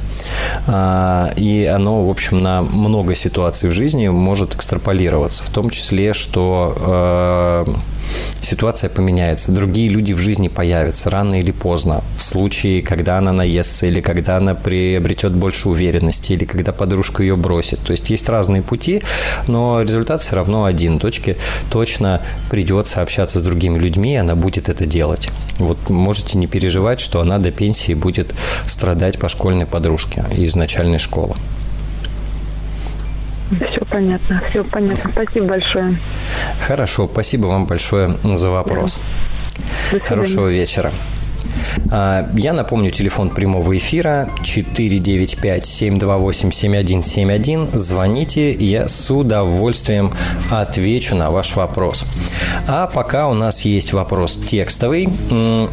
А, и оно, в общем, на много ситуаций в жизни может экстраполироваться. В том числе, что э, ситуация поменяется, другие люди в жизни появятся рано или поздно. В случае, когда она наестся, или когда она приобретет больше уверенности, или когда подружка ее бросит. То есть есть разные пути, но результат все равно один. Точке точно придется общаться с другими людьми, и она будет это делать. Вот можете не переживать, что она до пенсии будет страдать по школьной подружке из начальной школы. Все понятно, все понятно. Спасибо большое. Хорошо, спасибо вам большое за вопрос. Да. Хорошего вечера. А, я напомню, телефон прямого эфира 495-728-7171. Звоните, я с удовольствием отвечу на ваш вопрос. А пока у нас есть вопрос текстовый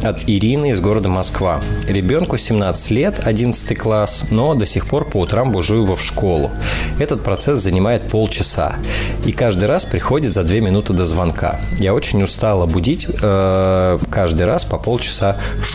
от Ирины из города Москва. Ребенку 17 лет, 11 класс, но до сих пор по утрам бужу его в школу. Этот процесс занимает полчаса. И каждый раз приходит за 2 минуты до звонка. Я очень устала будить э, каждый раз по полчаса в школу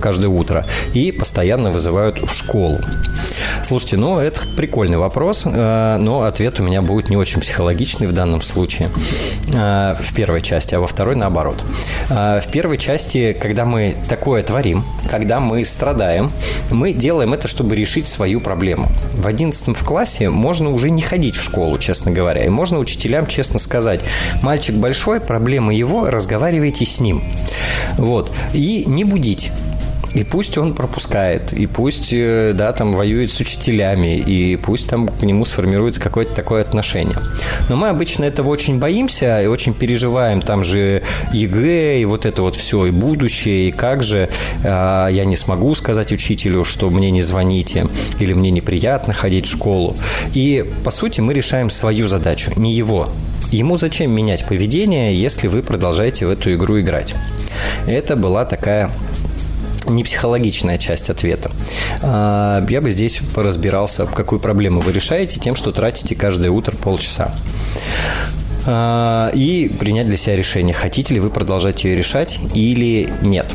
каждое утро и постоянно вызывают в школу. Слушайте, ну это прикольный вопрос, э, но ответ у меня будет не очень психологичный в данном случае э, в первой части, а во второй наоборот. В первой части, когда мы такое творим, когда мы страдаем, мы делаем это, чтобы решить свою проблему. В одиннадцатом в классе можно уже не ходить в школу, честно говоря, и можно учителям честно сказать, мальчик большой, проблема его, разговаривайте с ним. Вот. И не будить. И пусть он пропускает, и пусть, э, да, там воюет с учителями, и пусть там к нему сформируется какое-то такое отношение. Но мы обычно этого очень боимся и очень переживаем. Там же ЕГЭ, и вот это вот все, и будущее, и как же э, я не смогу сказать учителю, что мне не звоните, или мне неприятно ходить в школу. И, по сути, мы решаем свою задачу, не его. Ему зачем менять поведение, если вы продолжаете в эту игру играть? Это была такая не психологичная часть ответа. А, я бы здесь поразбирался, какую проблему вы решаете тем, что тратите каждое утро полчаса а, и принять для себя решение, хотите ли вы продолжать ее решать или нет.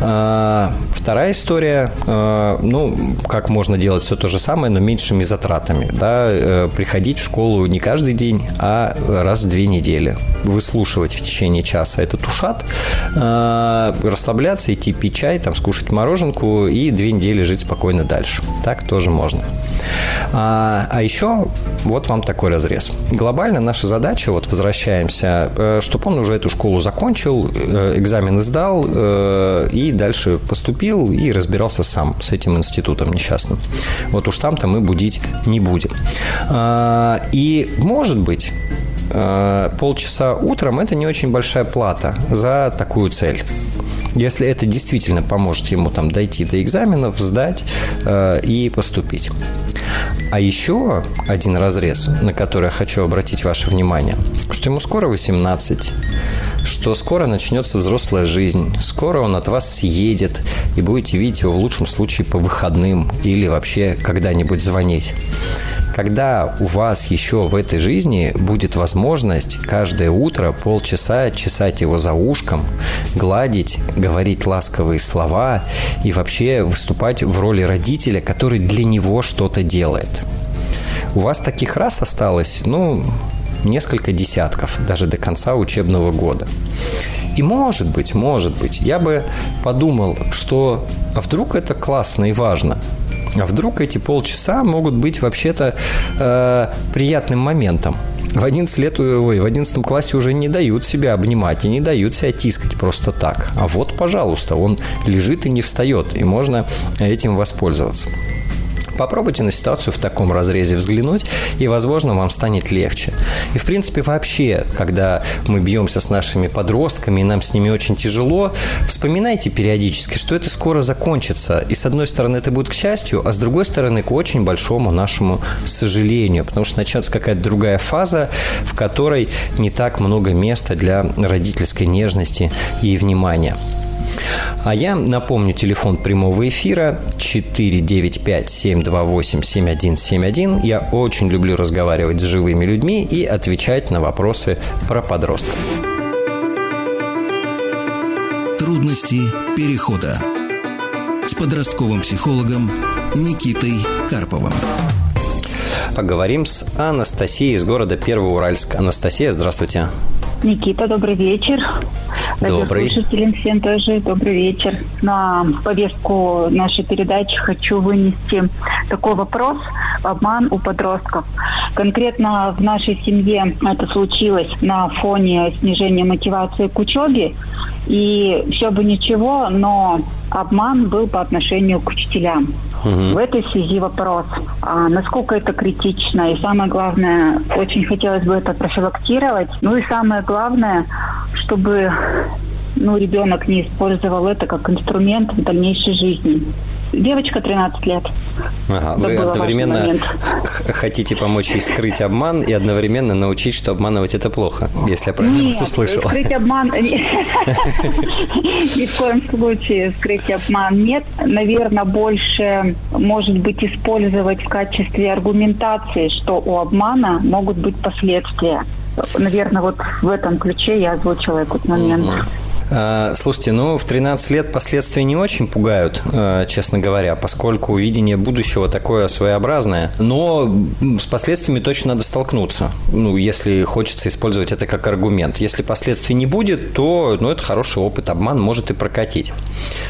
А, Вторая история, э, ну, как можно делать все то же самое, но меньшими затратами. Да? Э, приходить в школу не каждый день, а раз в две недели. Выслушивать в течение часа этот ушат, э, расслабляться, идти пить чай, там, скушать мороженку и две недели жить спокойно дальше. Так тоже можно. А, а еще вот вам такой разрез. Глобально наша задача, вот возвращаемся, э, чтобы он уже эту школу закончил, э, экзамены сдал и дальше поступил и разбирался сам с этим институтом несчастным. Вот уж там-то мы будить не будем. А, и может быть, полчаса утром – это не очень большая плата за такую цель. Если это действительно поможет ему там дойти до экзаменов, сдать э, и поступить. А еще один разрез, на который я хочу обратить ваше внимание, что ему скоро 18, что скоро начнется взрослая жизнь, скоро он от вас съедет, и будете видеть его в лучшем случае по выходным или вообще когда-нибудь звонить когда у вас еще в этой жизни будет возможность каждое утро полчаса чесать его за ушком, гладить, говорить ласковые слова и вообще выступать в роли родителя, который для него что-то делает. У вас таких раз осталось, ну, несколько десятков, даже до конца учебного года. И может быть, может быть, я бы подумал, что а вдруг это классно и важно – а вдруг эти полчаса могут быть вообще-то э, приятным моментом? В 11 лет, ой, в 11 классе уже не дают себя обнимать и не дают себя тискать просто так. А вот, пожалуйста, он лежит и не встает, и можно этим воспользоваться. Попробуйте на ситуацию в таком разрезе взглянуть, и, возможно, вам станет легче. И, в принципе, вообще, когда мы бьемся с нашими подростками, и нам с ними очень тяжело, вспоминайте периодически, что это скоро закончится. И, с одной стороны, это будет к счастью, а с другой стороны, к очень большому нашему сожалению, потому что начнется какая-то другая фаза, в которой не так много места для родительской нежности и внимания. А я напомню телефон прямого эфира 495-728-7171. Я очень люблю разговаривать с живыми людьми и отвечать на вопросы про подростков. Трудности перехода с подростковым психологом Никитой Карповым. Поговорим с Анастасией из города Первоуральск. Анастасия, здравствуйте. Никита, добрый вечер. Добрый. Слушателям всем тоже добрый вечер. На повестку нашей передачи хочу вынести такой вопрос – обман у подростков. Конкретно в нашей семье это случилось на фоне снижения мотивации к учебе. И все бы ничего, но обман был по отношению к учителям. Угу. В этой связи вопрос, а насколько это критично, и самое главное, очень хотелось бы это профилактировать. Ну и самое главное, чтобы ну, ребенок не использовал это как инструмент в дальнейшей жизни. Девочка 13 лет. Ага, вы одновременно хотите помочь ей скрыть обман и одновременно научить, что обманывать это плохо, если я правильно нет, вас услышал. скрыть обман... [laughs] Ни в коем случае скрыть обман нет. Наверное, больше, может быть, использовать в качестве аргументации, что у обмана могут быть последствия. Наверное, вот в этом ключе я озвучила этот момент. А, слушайте, ну, в 13 лет последствия не очень пугают, э, честно говоря, поскольку видение будущего такое своеобразное. Но с последствиями точно надо столкнуться, ну, если хочется использовать это как аргумент. Если последствий не будет, то, ну, это хороший опыт, обман может и прокатить.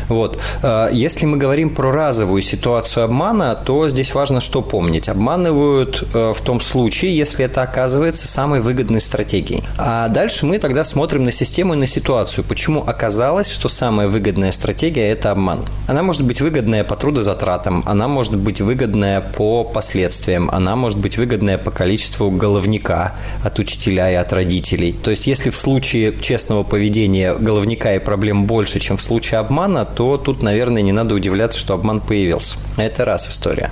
Вот. А, если мы говорим про разовую ситуацию обмана, то здесь важно что помнить. Обманывают э, в том случае, если это оказывается самой выгодной стратегией. А дальше мы тогда смотрим на систему и на ситуацию. Почему почему оказалось, что самая выгодная стратегия – это обман. Она может быть выгодная по трудозатратам, она может быть выгодная по последствиям, она может быть выгодная по количеству головника от учителя и от родителей. То есть, если в случае честного поведения головника и проблем больше, чем в случае обмана, то тут, наверное, не надо удивляться, что обман появился. Это раз история.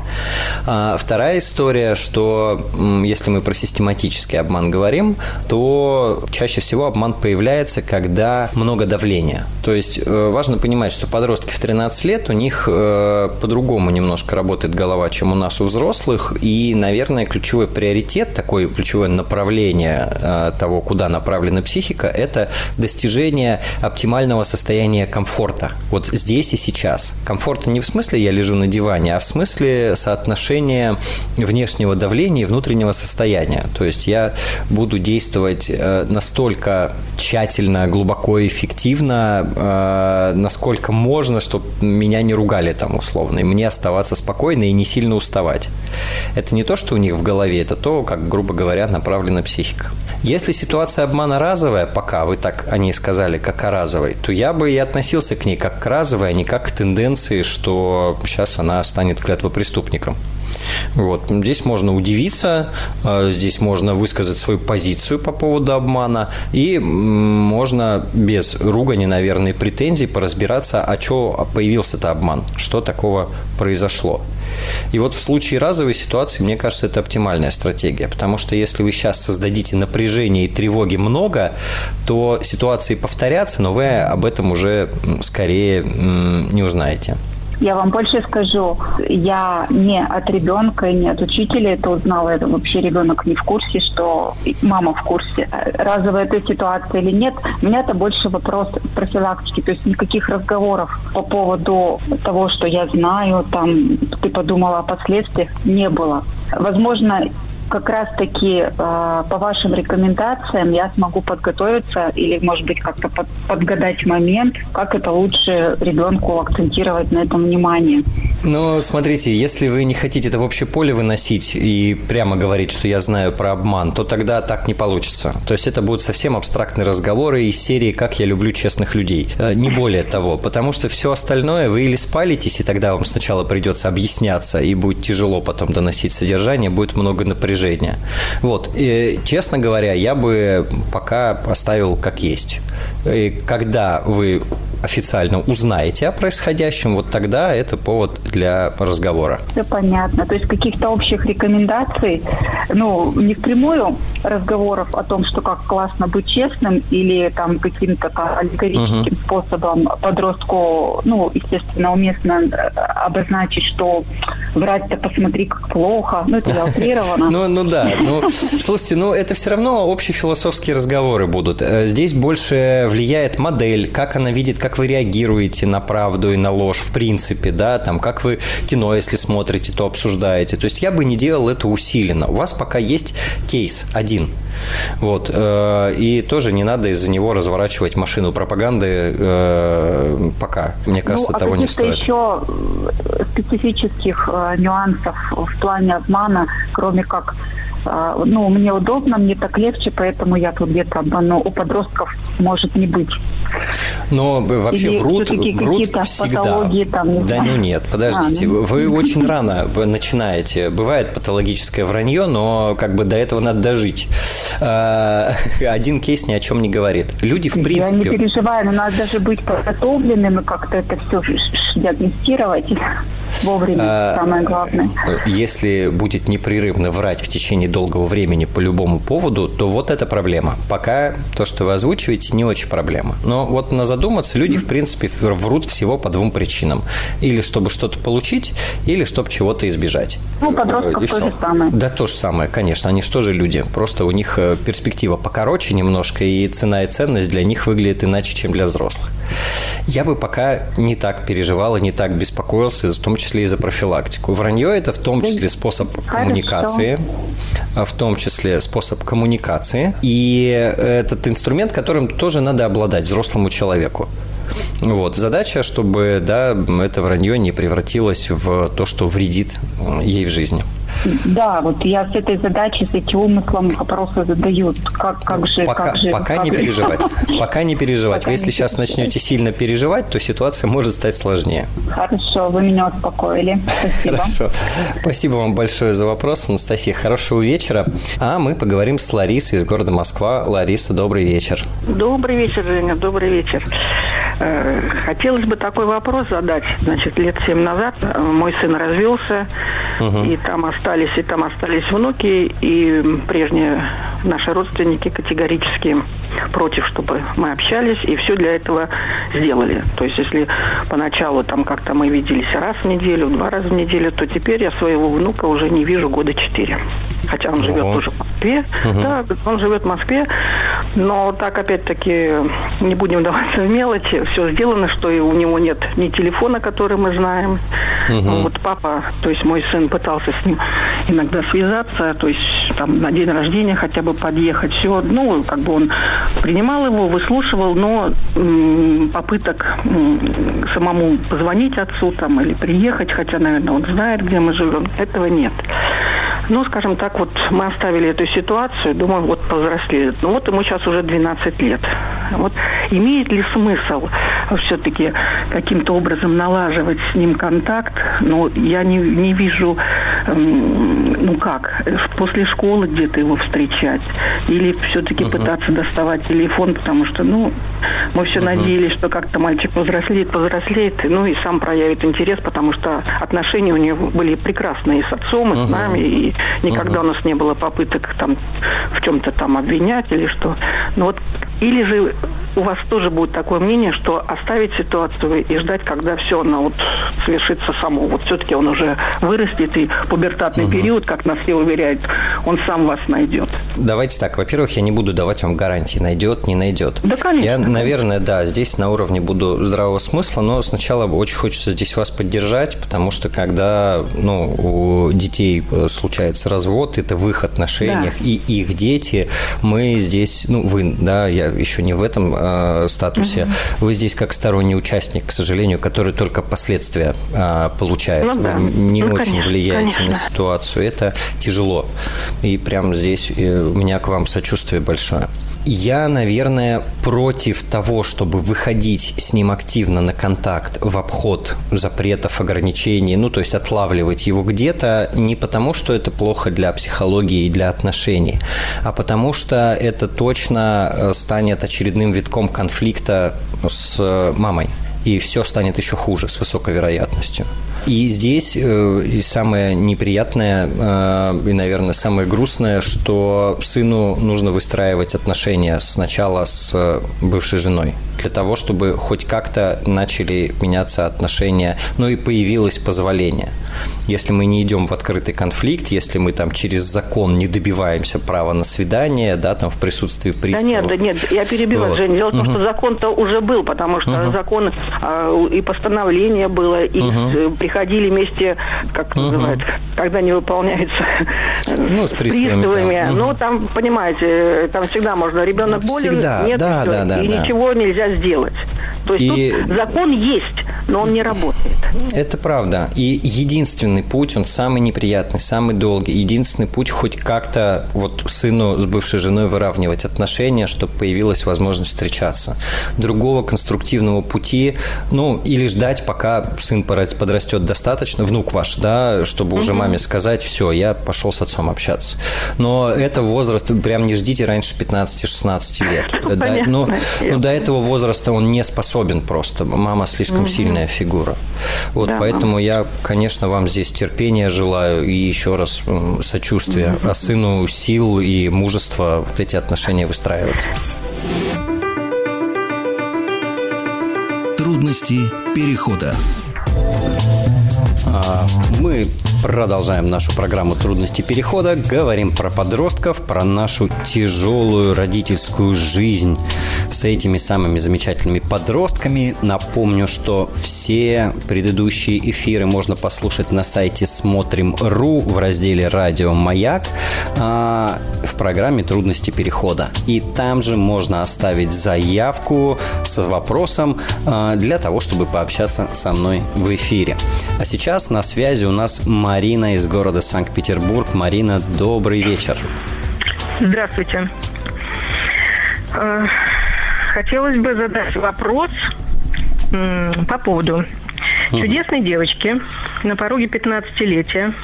А вторая история, что если мы про систематический обман говорим, то чаще всего обман появляется, когда много давления. То есть э, важно понимать, что подростки в 13 лет, у них э, по-другому немножко работает голова, чем у нас у взрослых, и, наверное, ключевой приоритет, такое ключевое направление э, того, куда направлена психика, это достижение оптимального состояния комфорта. Вот здесь и сейчас. Комфорта не в смысле я лежу на диване, а в смысле соотношения внешнего давления и внутреннего состояния. То есть я буду действовать настолько тщательно, глубоко и эффективно, э, насколько можно, чтобы меня не ругали там условно, и мне оставаться спокойно и не сильно уставать. Это не то, что у них в голове, это то, как, грубо говоря, направлена психика. Если ситуация обмана разовая, пока вы так о ней сказали, как о разовой, то я бы и относился к ней как к разовой, а не как к тенденции, что сейчас она станет клятвопреступником. Вот. Здесь можно удивиться, э, здесь можно высказать свою позицию по поводу обмана, и можно без ругани, наверное, претензий поразбираться, а что появился-то обман, что такого произошло. И вот в случае разовой ситуации, мне кажется, это оптимальная стратегия, потому что если вы сейчас создадите напряжение и тревоги много, то ситуации повторятся, но вы об этом уже скорее не узнаете. Я вам больше скажу, я не от ребенка и не от учителя это узнала. Это вообще ребенок не в курсе, что мама в курсе. Разовая эта ситуация или нет, у меня это больше вопрос профилактики. То есть никаких разговоров по поводу того, что я знаю, там ты подумала о последствиях, не было. Возможно, как раз-таки э, по вашим рекомендациям я смогу подготовиться или, может быть, как-то под, подгадать момент, как это лучше ребенку акцентировать на этом внимание. Ну, смотрите, если вы не хотите это в общее поле выносить и прямо говорить, что я знаю про обман, то тогда так не получится. То есть это будут совсем абстрактные разговоры из серии «Как я люблю честных людей». Э, не более того, потому что все остальное вы или спалитесь, и тогда вам сначала придется объясняться, и будет тяжело потом доносить содержание, будет много напряжения. Вот. И, честно говоря, я бы пока оставил как есть. И когда вы официально узнаете о происходящем, вот тогда это повод для разговора. Все понятно. То есть каких-то общих рекомендаций, ну, не впрямую разговоров о том, что как классно быть честным или там каким-то там аллегорическим угу. способом подростку, ну, естественно, уместно э, обозначить, что врать-то посмотри, как плохо. Ну, это [laughs] я утрировано. Ну, ну да. Ну, слушайте, ну, это все равно общефилософские разговоры будут. Э, здесь больше влияет модель, как она видит, как как вы реагируете на правду и на ложь в принципе, да, там, как вы кино, если смотрите, то обсуждаете. То есть я бы не делал это усиленно. У вас пока есть кейс один. Вот. Э, и тоже не надо из-за него разворачивать машину пропаганды э, пока. Мне кажется, ну, а того не стоит. еще специфических э, нюансов в плане обмана, кроме как ну, мне удобно, мне так легче, поэтому я тут где-то обману. У подростков может не быть. Но вообще Или врут, врут всегда. Там, да ну нет, подождите. А, ну... Вы очень рано начинаете. Бывает патологическое вранье, но как бы до этого надо дожить. А, [laughs] один кейс ни о чем не говорит. Люди в принципе... Я не переживаю, но надо даже быть подготовленным и как-то это все диагностировать вовремя, а, самое главное. Если будет непрерывно врать в течение долгого времени по любому поводу, то вот это проблема. Пока то, что вы озвучиваете, не очень проблема. Но вот на задуматься, люди, в принципе, врут всего по двум причинам. Или чтобы что-то получить, или чтобы чего-то избежать. Ну, подростков и то же самое. Да, то же самое, конечно. Они что же люди? Просто у них э, перспектива покороче немножко, и цена и ценность для них выглядит иначе, чем для взрослых. Я бы пока не так переживал и не так беспокоился, в том числе и за профилактику. Вранье – это в том числе способ коммуникации, а в том числе способ коммуникации. И этот инструмент, которым тоже надо обладать взрослому человеку. Вот. Задача, чтобы да, это вранье не превратилось в то, что вредит ей в жизни. Да, вот я с этой задачей, с этим умыслом вопросы задаю. Как, как же, пока, как же, пока как не переживать. Пока не переживать. Пока Вы, если сейчас начнете сильно переживать, то ситуация может стать сложнее. Хорошо, вы меня успокоили. Спасибо. Хорошо. Спасибо вам большое за вопрос, Анастасия. Хорошего вечера. А мы поговорим с Ларисой из города Москва. Лариса, добрый вечер. Добрый вечер, Женя, добрый вечер. Э, хотелось бы такой вопрос задать. Значит, лет семь назад мой сын развелся, угу. и там остались, и там остались внуки, и прежние наши родственники категорически против, чтобы мы общались, и все для этого сделали. То есть, если поначалу там как-то мы виделись раз в неделю, два раза в неделю, то теперь я своего внука уже не вижу года четыре хотя он живет Ого. тоже в Москве. Угу. Да, он живет в Москве, но так опять-таки не будем [laughs] даваться в мелочи. Все сделано, что и у него нет ни телефона, который мы знаем. Угу. Вот папа, то есть мой сын пытался с ним иногда связаться, то есть там на день рождения хотя бы подъехать. Все, ну, как бы он принимал его, выслушивал, но м, попыток м, самому позвонить отцу там или приехать, хотя, наверное, он знает, где мы живем, этого нет. Ну, скажем так, вот мы оставили эту ситуацию, думаю, вот повзрослели. Ну, вот ему сейчас уже 12 лет. Вот имеет ли смысл все-таки каким-то образом налаживать с ним контакт? Ну, я не, не вижу, ну как, после школы где-то его встречать? Или все-таки uh-huh. пытаться доставать телефон, потому что, ну, мы все uh-huh. надеялись, что как-то мальчик повзрослеет, повзрослеет, ну и сам проявит интерес, потому что отношения у него были прекрасные с отцом, и uh-huh. с нами, и никогда uh-huh. у нас не было попыток там в чем-то там обвинять или что. Но вот или же у вас тоже будет такое мнение, что оставить ситуацию и ждать, когда все оно вот совершится само. Вот все-таки он уже вырастет, и пубертатный угу. период, как нас все уверяют, он сам вас найдет. Давайте так. Во-первых, я не буду давать вам гарантии, найдет, не найдет. Да, конечно. Я, наверное, да, здесь на уровне буду здравого смысла, но сначала очень хочется здесь вас поддержать, потому что когда ну, у детей э, случается развод, это в их отношениях, да. и их дети, мы здесь, ну, вы, да, я еще не в этом э, статусе. Угу. Вы здесь как сторонний участник, к сожалению, который только последствия э, получает. Ну, да. Вы не ну, очень конечно, влияете конечно. на ситуацию. Это тяжело. И прямо здесь э, у меня к вам сочувствие большое. Я, наверное, против того, чтобы выходить с ним активно на контакт в обход запретов, ограничений, ну, то есть отлавливать его где-то не потому, что это плохо для психологии и для отношений, а потому что это точно э, станет очередным витком конфликта с мамой и все станет еще хуже с высокой вероятностью. И здесь э, и самое неприятное э, и, наверное, самое грустное, что сыну нужно выстраивать отношения сначала с бывшей женой для того, чтобы хоть как-то начали меняться отношения, ну и появилось позволение. Если мы не идем в открытый конфликт, если мы там через закон не добиваемся права на свидание, да, там в присутствии приставов. Да нет, да нет, я перебила, вот. Жень. Дело в том, угу. что закон-то уже был, потому что угу. закон э, и постановление было, и угу. Приходили вместе, как угу. называют, когда не выполняется ну, с приставами. приставами. Угу. Ну, там, понимаете, там всегда можно, ребенок болен, всегда. нет, да, да, да, и да. ничего нельзя сделать. То есть и... тут закон есть, но он не работает. Это правда. И единственный путь, он самый неприятный, самый долгий. Единственный путь хоть как-то вот сыну с бывшей женой выравнивать отношения, чтобы появилась возможность встречаться. Другого конструктивного пути, ну, или ждать, пока сын подрастет достаточно, внук ваш, да, чтобы уже маме сказать, все, я пошел с отцом общаться. Но это возраст, прям не ждите раньше 15-16 лет. [laughs] Да, ну, ну, до этого возраста он не способен просто. Мама слишком сильная фигура. Вот да. поэтому я, конечно, вам здесь терпения желаю и еще раз сочувствия, а сыну сил и мужества вот эти отношения выстраивать. Трудности перехода. А, мы продолжаем нашу программу «Трудности перехода». Говорим про подростков, про нашу тяжелую родительскую жизнь с этими самыми замечательными подростками. Напомню, что все предыдущие эфиры можно послушать на сайте «Смотрим.ру» в разделе «Радио Маяк» а, в программе «Трудности перехода». И там же можно оставить заявку с вопросом а, для того, чтобы пообщаться со мной в эфире. А сейчас сейчас на связи у нас Марина из города Санкт-Петербург. Марина, добрый вечер. Здравствуйте. Э, хотелось бы задать вопрос по поводу чудесной девочки на пороге 15-летия,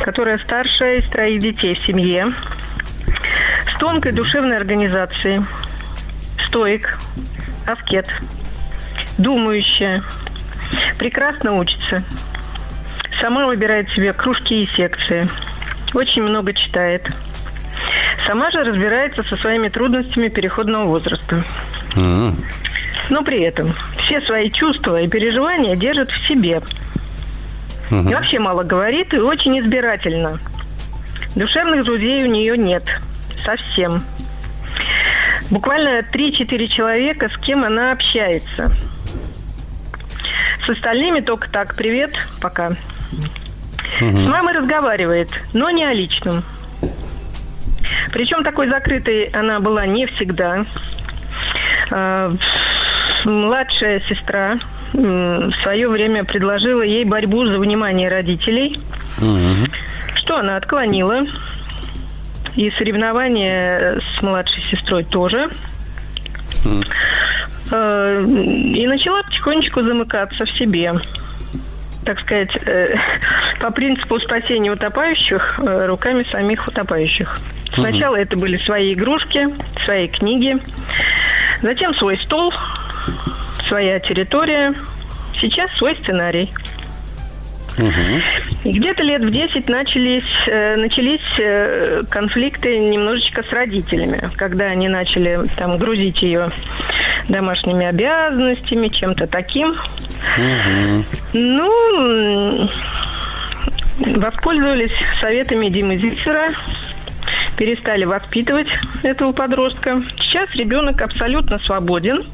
которая старшая из троих детей в семье, с тонкой душевной организацией, стоик, аскет, думающая, прекрасно учится. Сама выбирает себе кружки и секции. Очень много читает. Сама же разбирается со своими трудностями переходного возраста. М. Но при этом все свои чувства и переживания держит в себе. И вообще мало говорит и очень избирательно. Душевных друзей у нее нет. Совсем. Буквально 3-4 человека, с кем она общается. С остальными только так, привет, пока. С мамой разговаривает, но не о личном. Причем такой закрытой она была не всегда. А, Младшая сестра в свое время предложила ей борьбу за внимание родителей, что она отклонила. И соревнования с младшей сестрой тоже. Э, И начала потихонечку замыкаться в себе. Так сказать, э, [laughs] по принципу спасения утопающих э, руками самих утопающих. Сначала это были свои игрушки, свои книги, затем свой стол, своя территория, сейчас свой сценарий. И где-то лет в 10 начались, э, начались э, конфликты немножечко с родителями, когда они начали там грузить ее домашними обязанностями, чем-то таким. Ну, м, воспользовались советами Димы Зицера, перестали воспитывать этого подростка. Сейчас ребенок абсолютно свободен.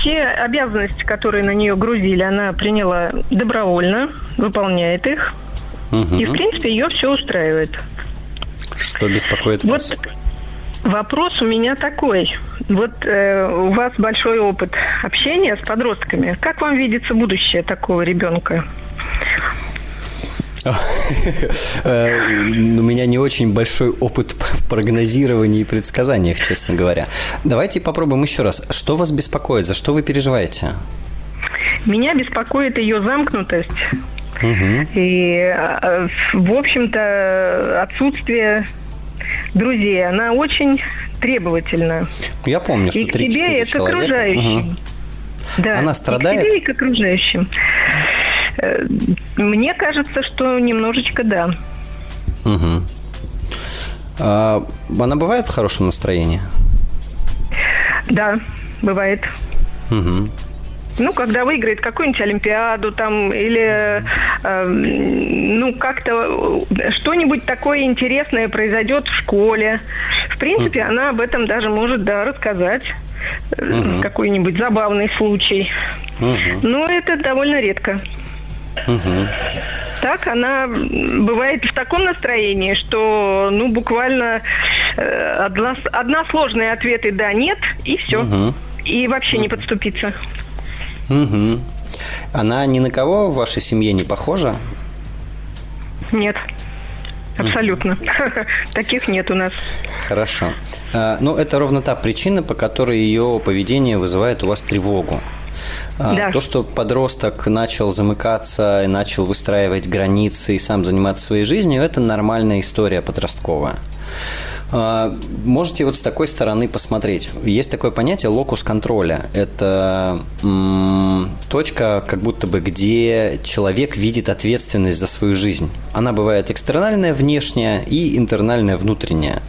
Все обязанности, которые на нее грузили, она приняла добровольно, выполняет их. И, в принципе, ее все устраивает. Что беспокоит вас? Вот вопрос у меня такой. Вот э, у вас большой опыт общения с подростками. Как вам видится будущее такого ребенка? У меня не очень большой опыт [laughs] в прогнозировании и предсказаниях, честно говоря. Давайте попробуем еще раз. Что вас беспокоит? За что вы переживаете? Меня беспокоит ее замкнутость. И, э, в общем-то, отсутствие друзей. Она очень требовательна. Я помню, что И к тебе, 3-4 и к человека. окружающим. Да. Она И страдает? к тебе, и к окружающим. Э, Мне кажется, что немножечко да. Мгм. А, Она бывает в хорошем настроении? Да, бывает. Мгм. Ну, когда выиграет какую-нибудь Олимпиаду там или э, ну как-то э, что-нибудь такое интересное произойдет в школе. В принципе, она об этом даже может да рассказать Э, какой-нибудь забавный случай. Но это довольно редко. Так она бывает в таком настроении, что ну буквально э, одна, односложные ответы да нет и все. Мгм. И вообще не подступиться. Мгм. Она ни на кого в вашей семье не похожа? Нет. Абсолютно. [laughs] Таких нет у нас. Хорошо. А, Ну, это ровно та причина, по которой ее поведение вызывает у вас тревогу. А, Да. То, что подросток начал замыкаться, и начал выстраивать границы и сам заниматься своей жизнью, это нормальная история подростковая. А, Можете вот с такой стороны посмотреть. Есть такое понятие локус контроля. Это точка, как будто бы, где человек видит ответственность за свою жизнь. Она бывает экстернальная, внешняя и интернальная, внутренняя.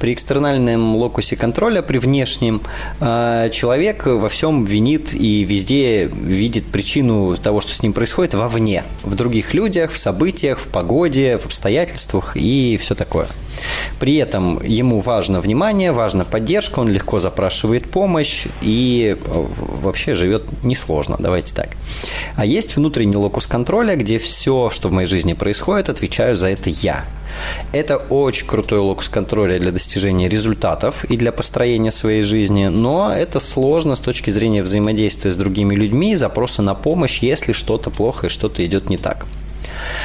При экстернальном локусе контроля, при внешнем, а, человек во всем винит и везде видит причину того, что с ним происходит, вовне. В других людях, в событиях, в погоде, в обстоятельствах и все такое. При этом ему важно внимание, важна поддержка, он легко запрашивает помощь и э, вообще живет несложно, давайте так. А есть внутренний локус контроля, где все, что в моей жизни происходит, отвечаю за это я. Это очень крутой локус контроля для достижения результатов и для построения своей жизни, но это сложно с точки зрения взаимодействия с другими людьми, запроса на помощь, если что-то плохо и что-то идет не так.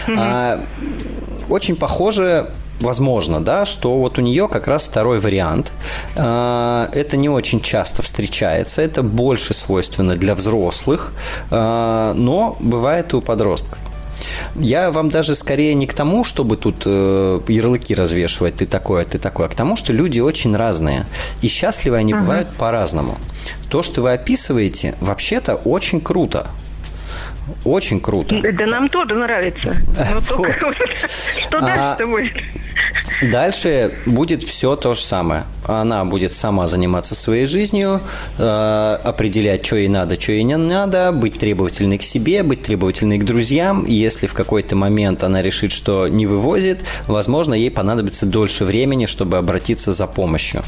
А, очень похоже возможно, да, что вот у нее как раз второй вариант. А, Это не очень часто встречается, это больше свойственно для взрослых, а, но бывает и у подростков. Я вам даже скорее не к тому, чтобы тут э, ярлыки развешивать, ты такой, а ты такой, а к тому, что люди очень разные. И счастливы они угу. бывают по-разному. То, что вы описываете, вообще-то очень круто. Очень круто. Да нам тоже нравится. [laughs] [laughs] Что дальше будет? Дальше будет все то же самое. Она будет сама заниматься своей жизнью, э, определять, что ей надо, что ей не надо, быть требовательной к себе, быть требовательной к друзьям. Если в какой-то момент она решит, что не вывозит, возможно, ей понадобится дольше времени, чтобы обратиться за помощью.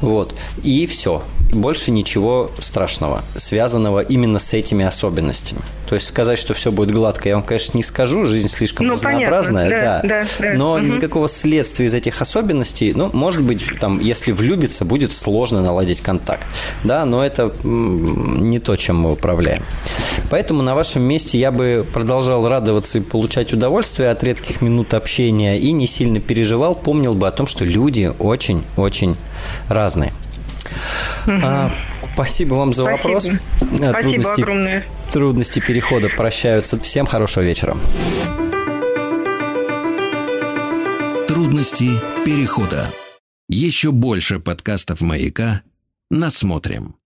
Вот. И все. Больше ничего страшного, связанного именно с этими особенностями. То есть сказать, что все будет гладко, я вам, конечно, не скажу, жизнь слишком ну, разнообразная, да, да, да. но угу. никакого следствия из этих особенностей, ну, может быть, там, если влюбиться, будет сложно наладить контакт, да, но это не то, чем мы управляем. Поэтому на вашем месте я бы продолжал радоваться и получать удовольствие от редких минут общения и не сильно переживал, помнил бы о том, что люди очень-очень разные. Угу. А, спасибо вам за спасибо. вопрос. Спасибо трудности, огромное. Трудности перехода прощаются. Всем хорошего вечера. Трудности перехода. Еще больше подкастов «Маяка» насмотрим.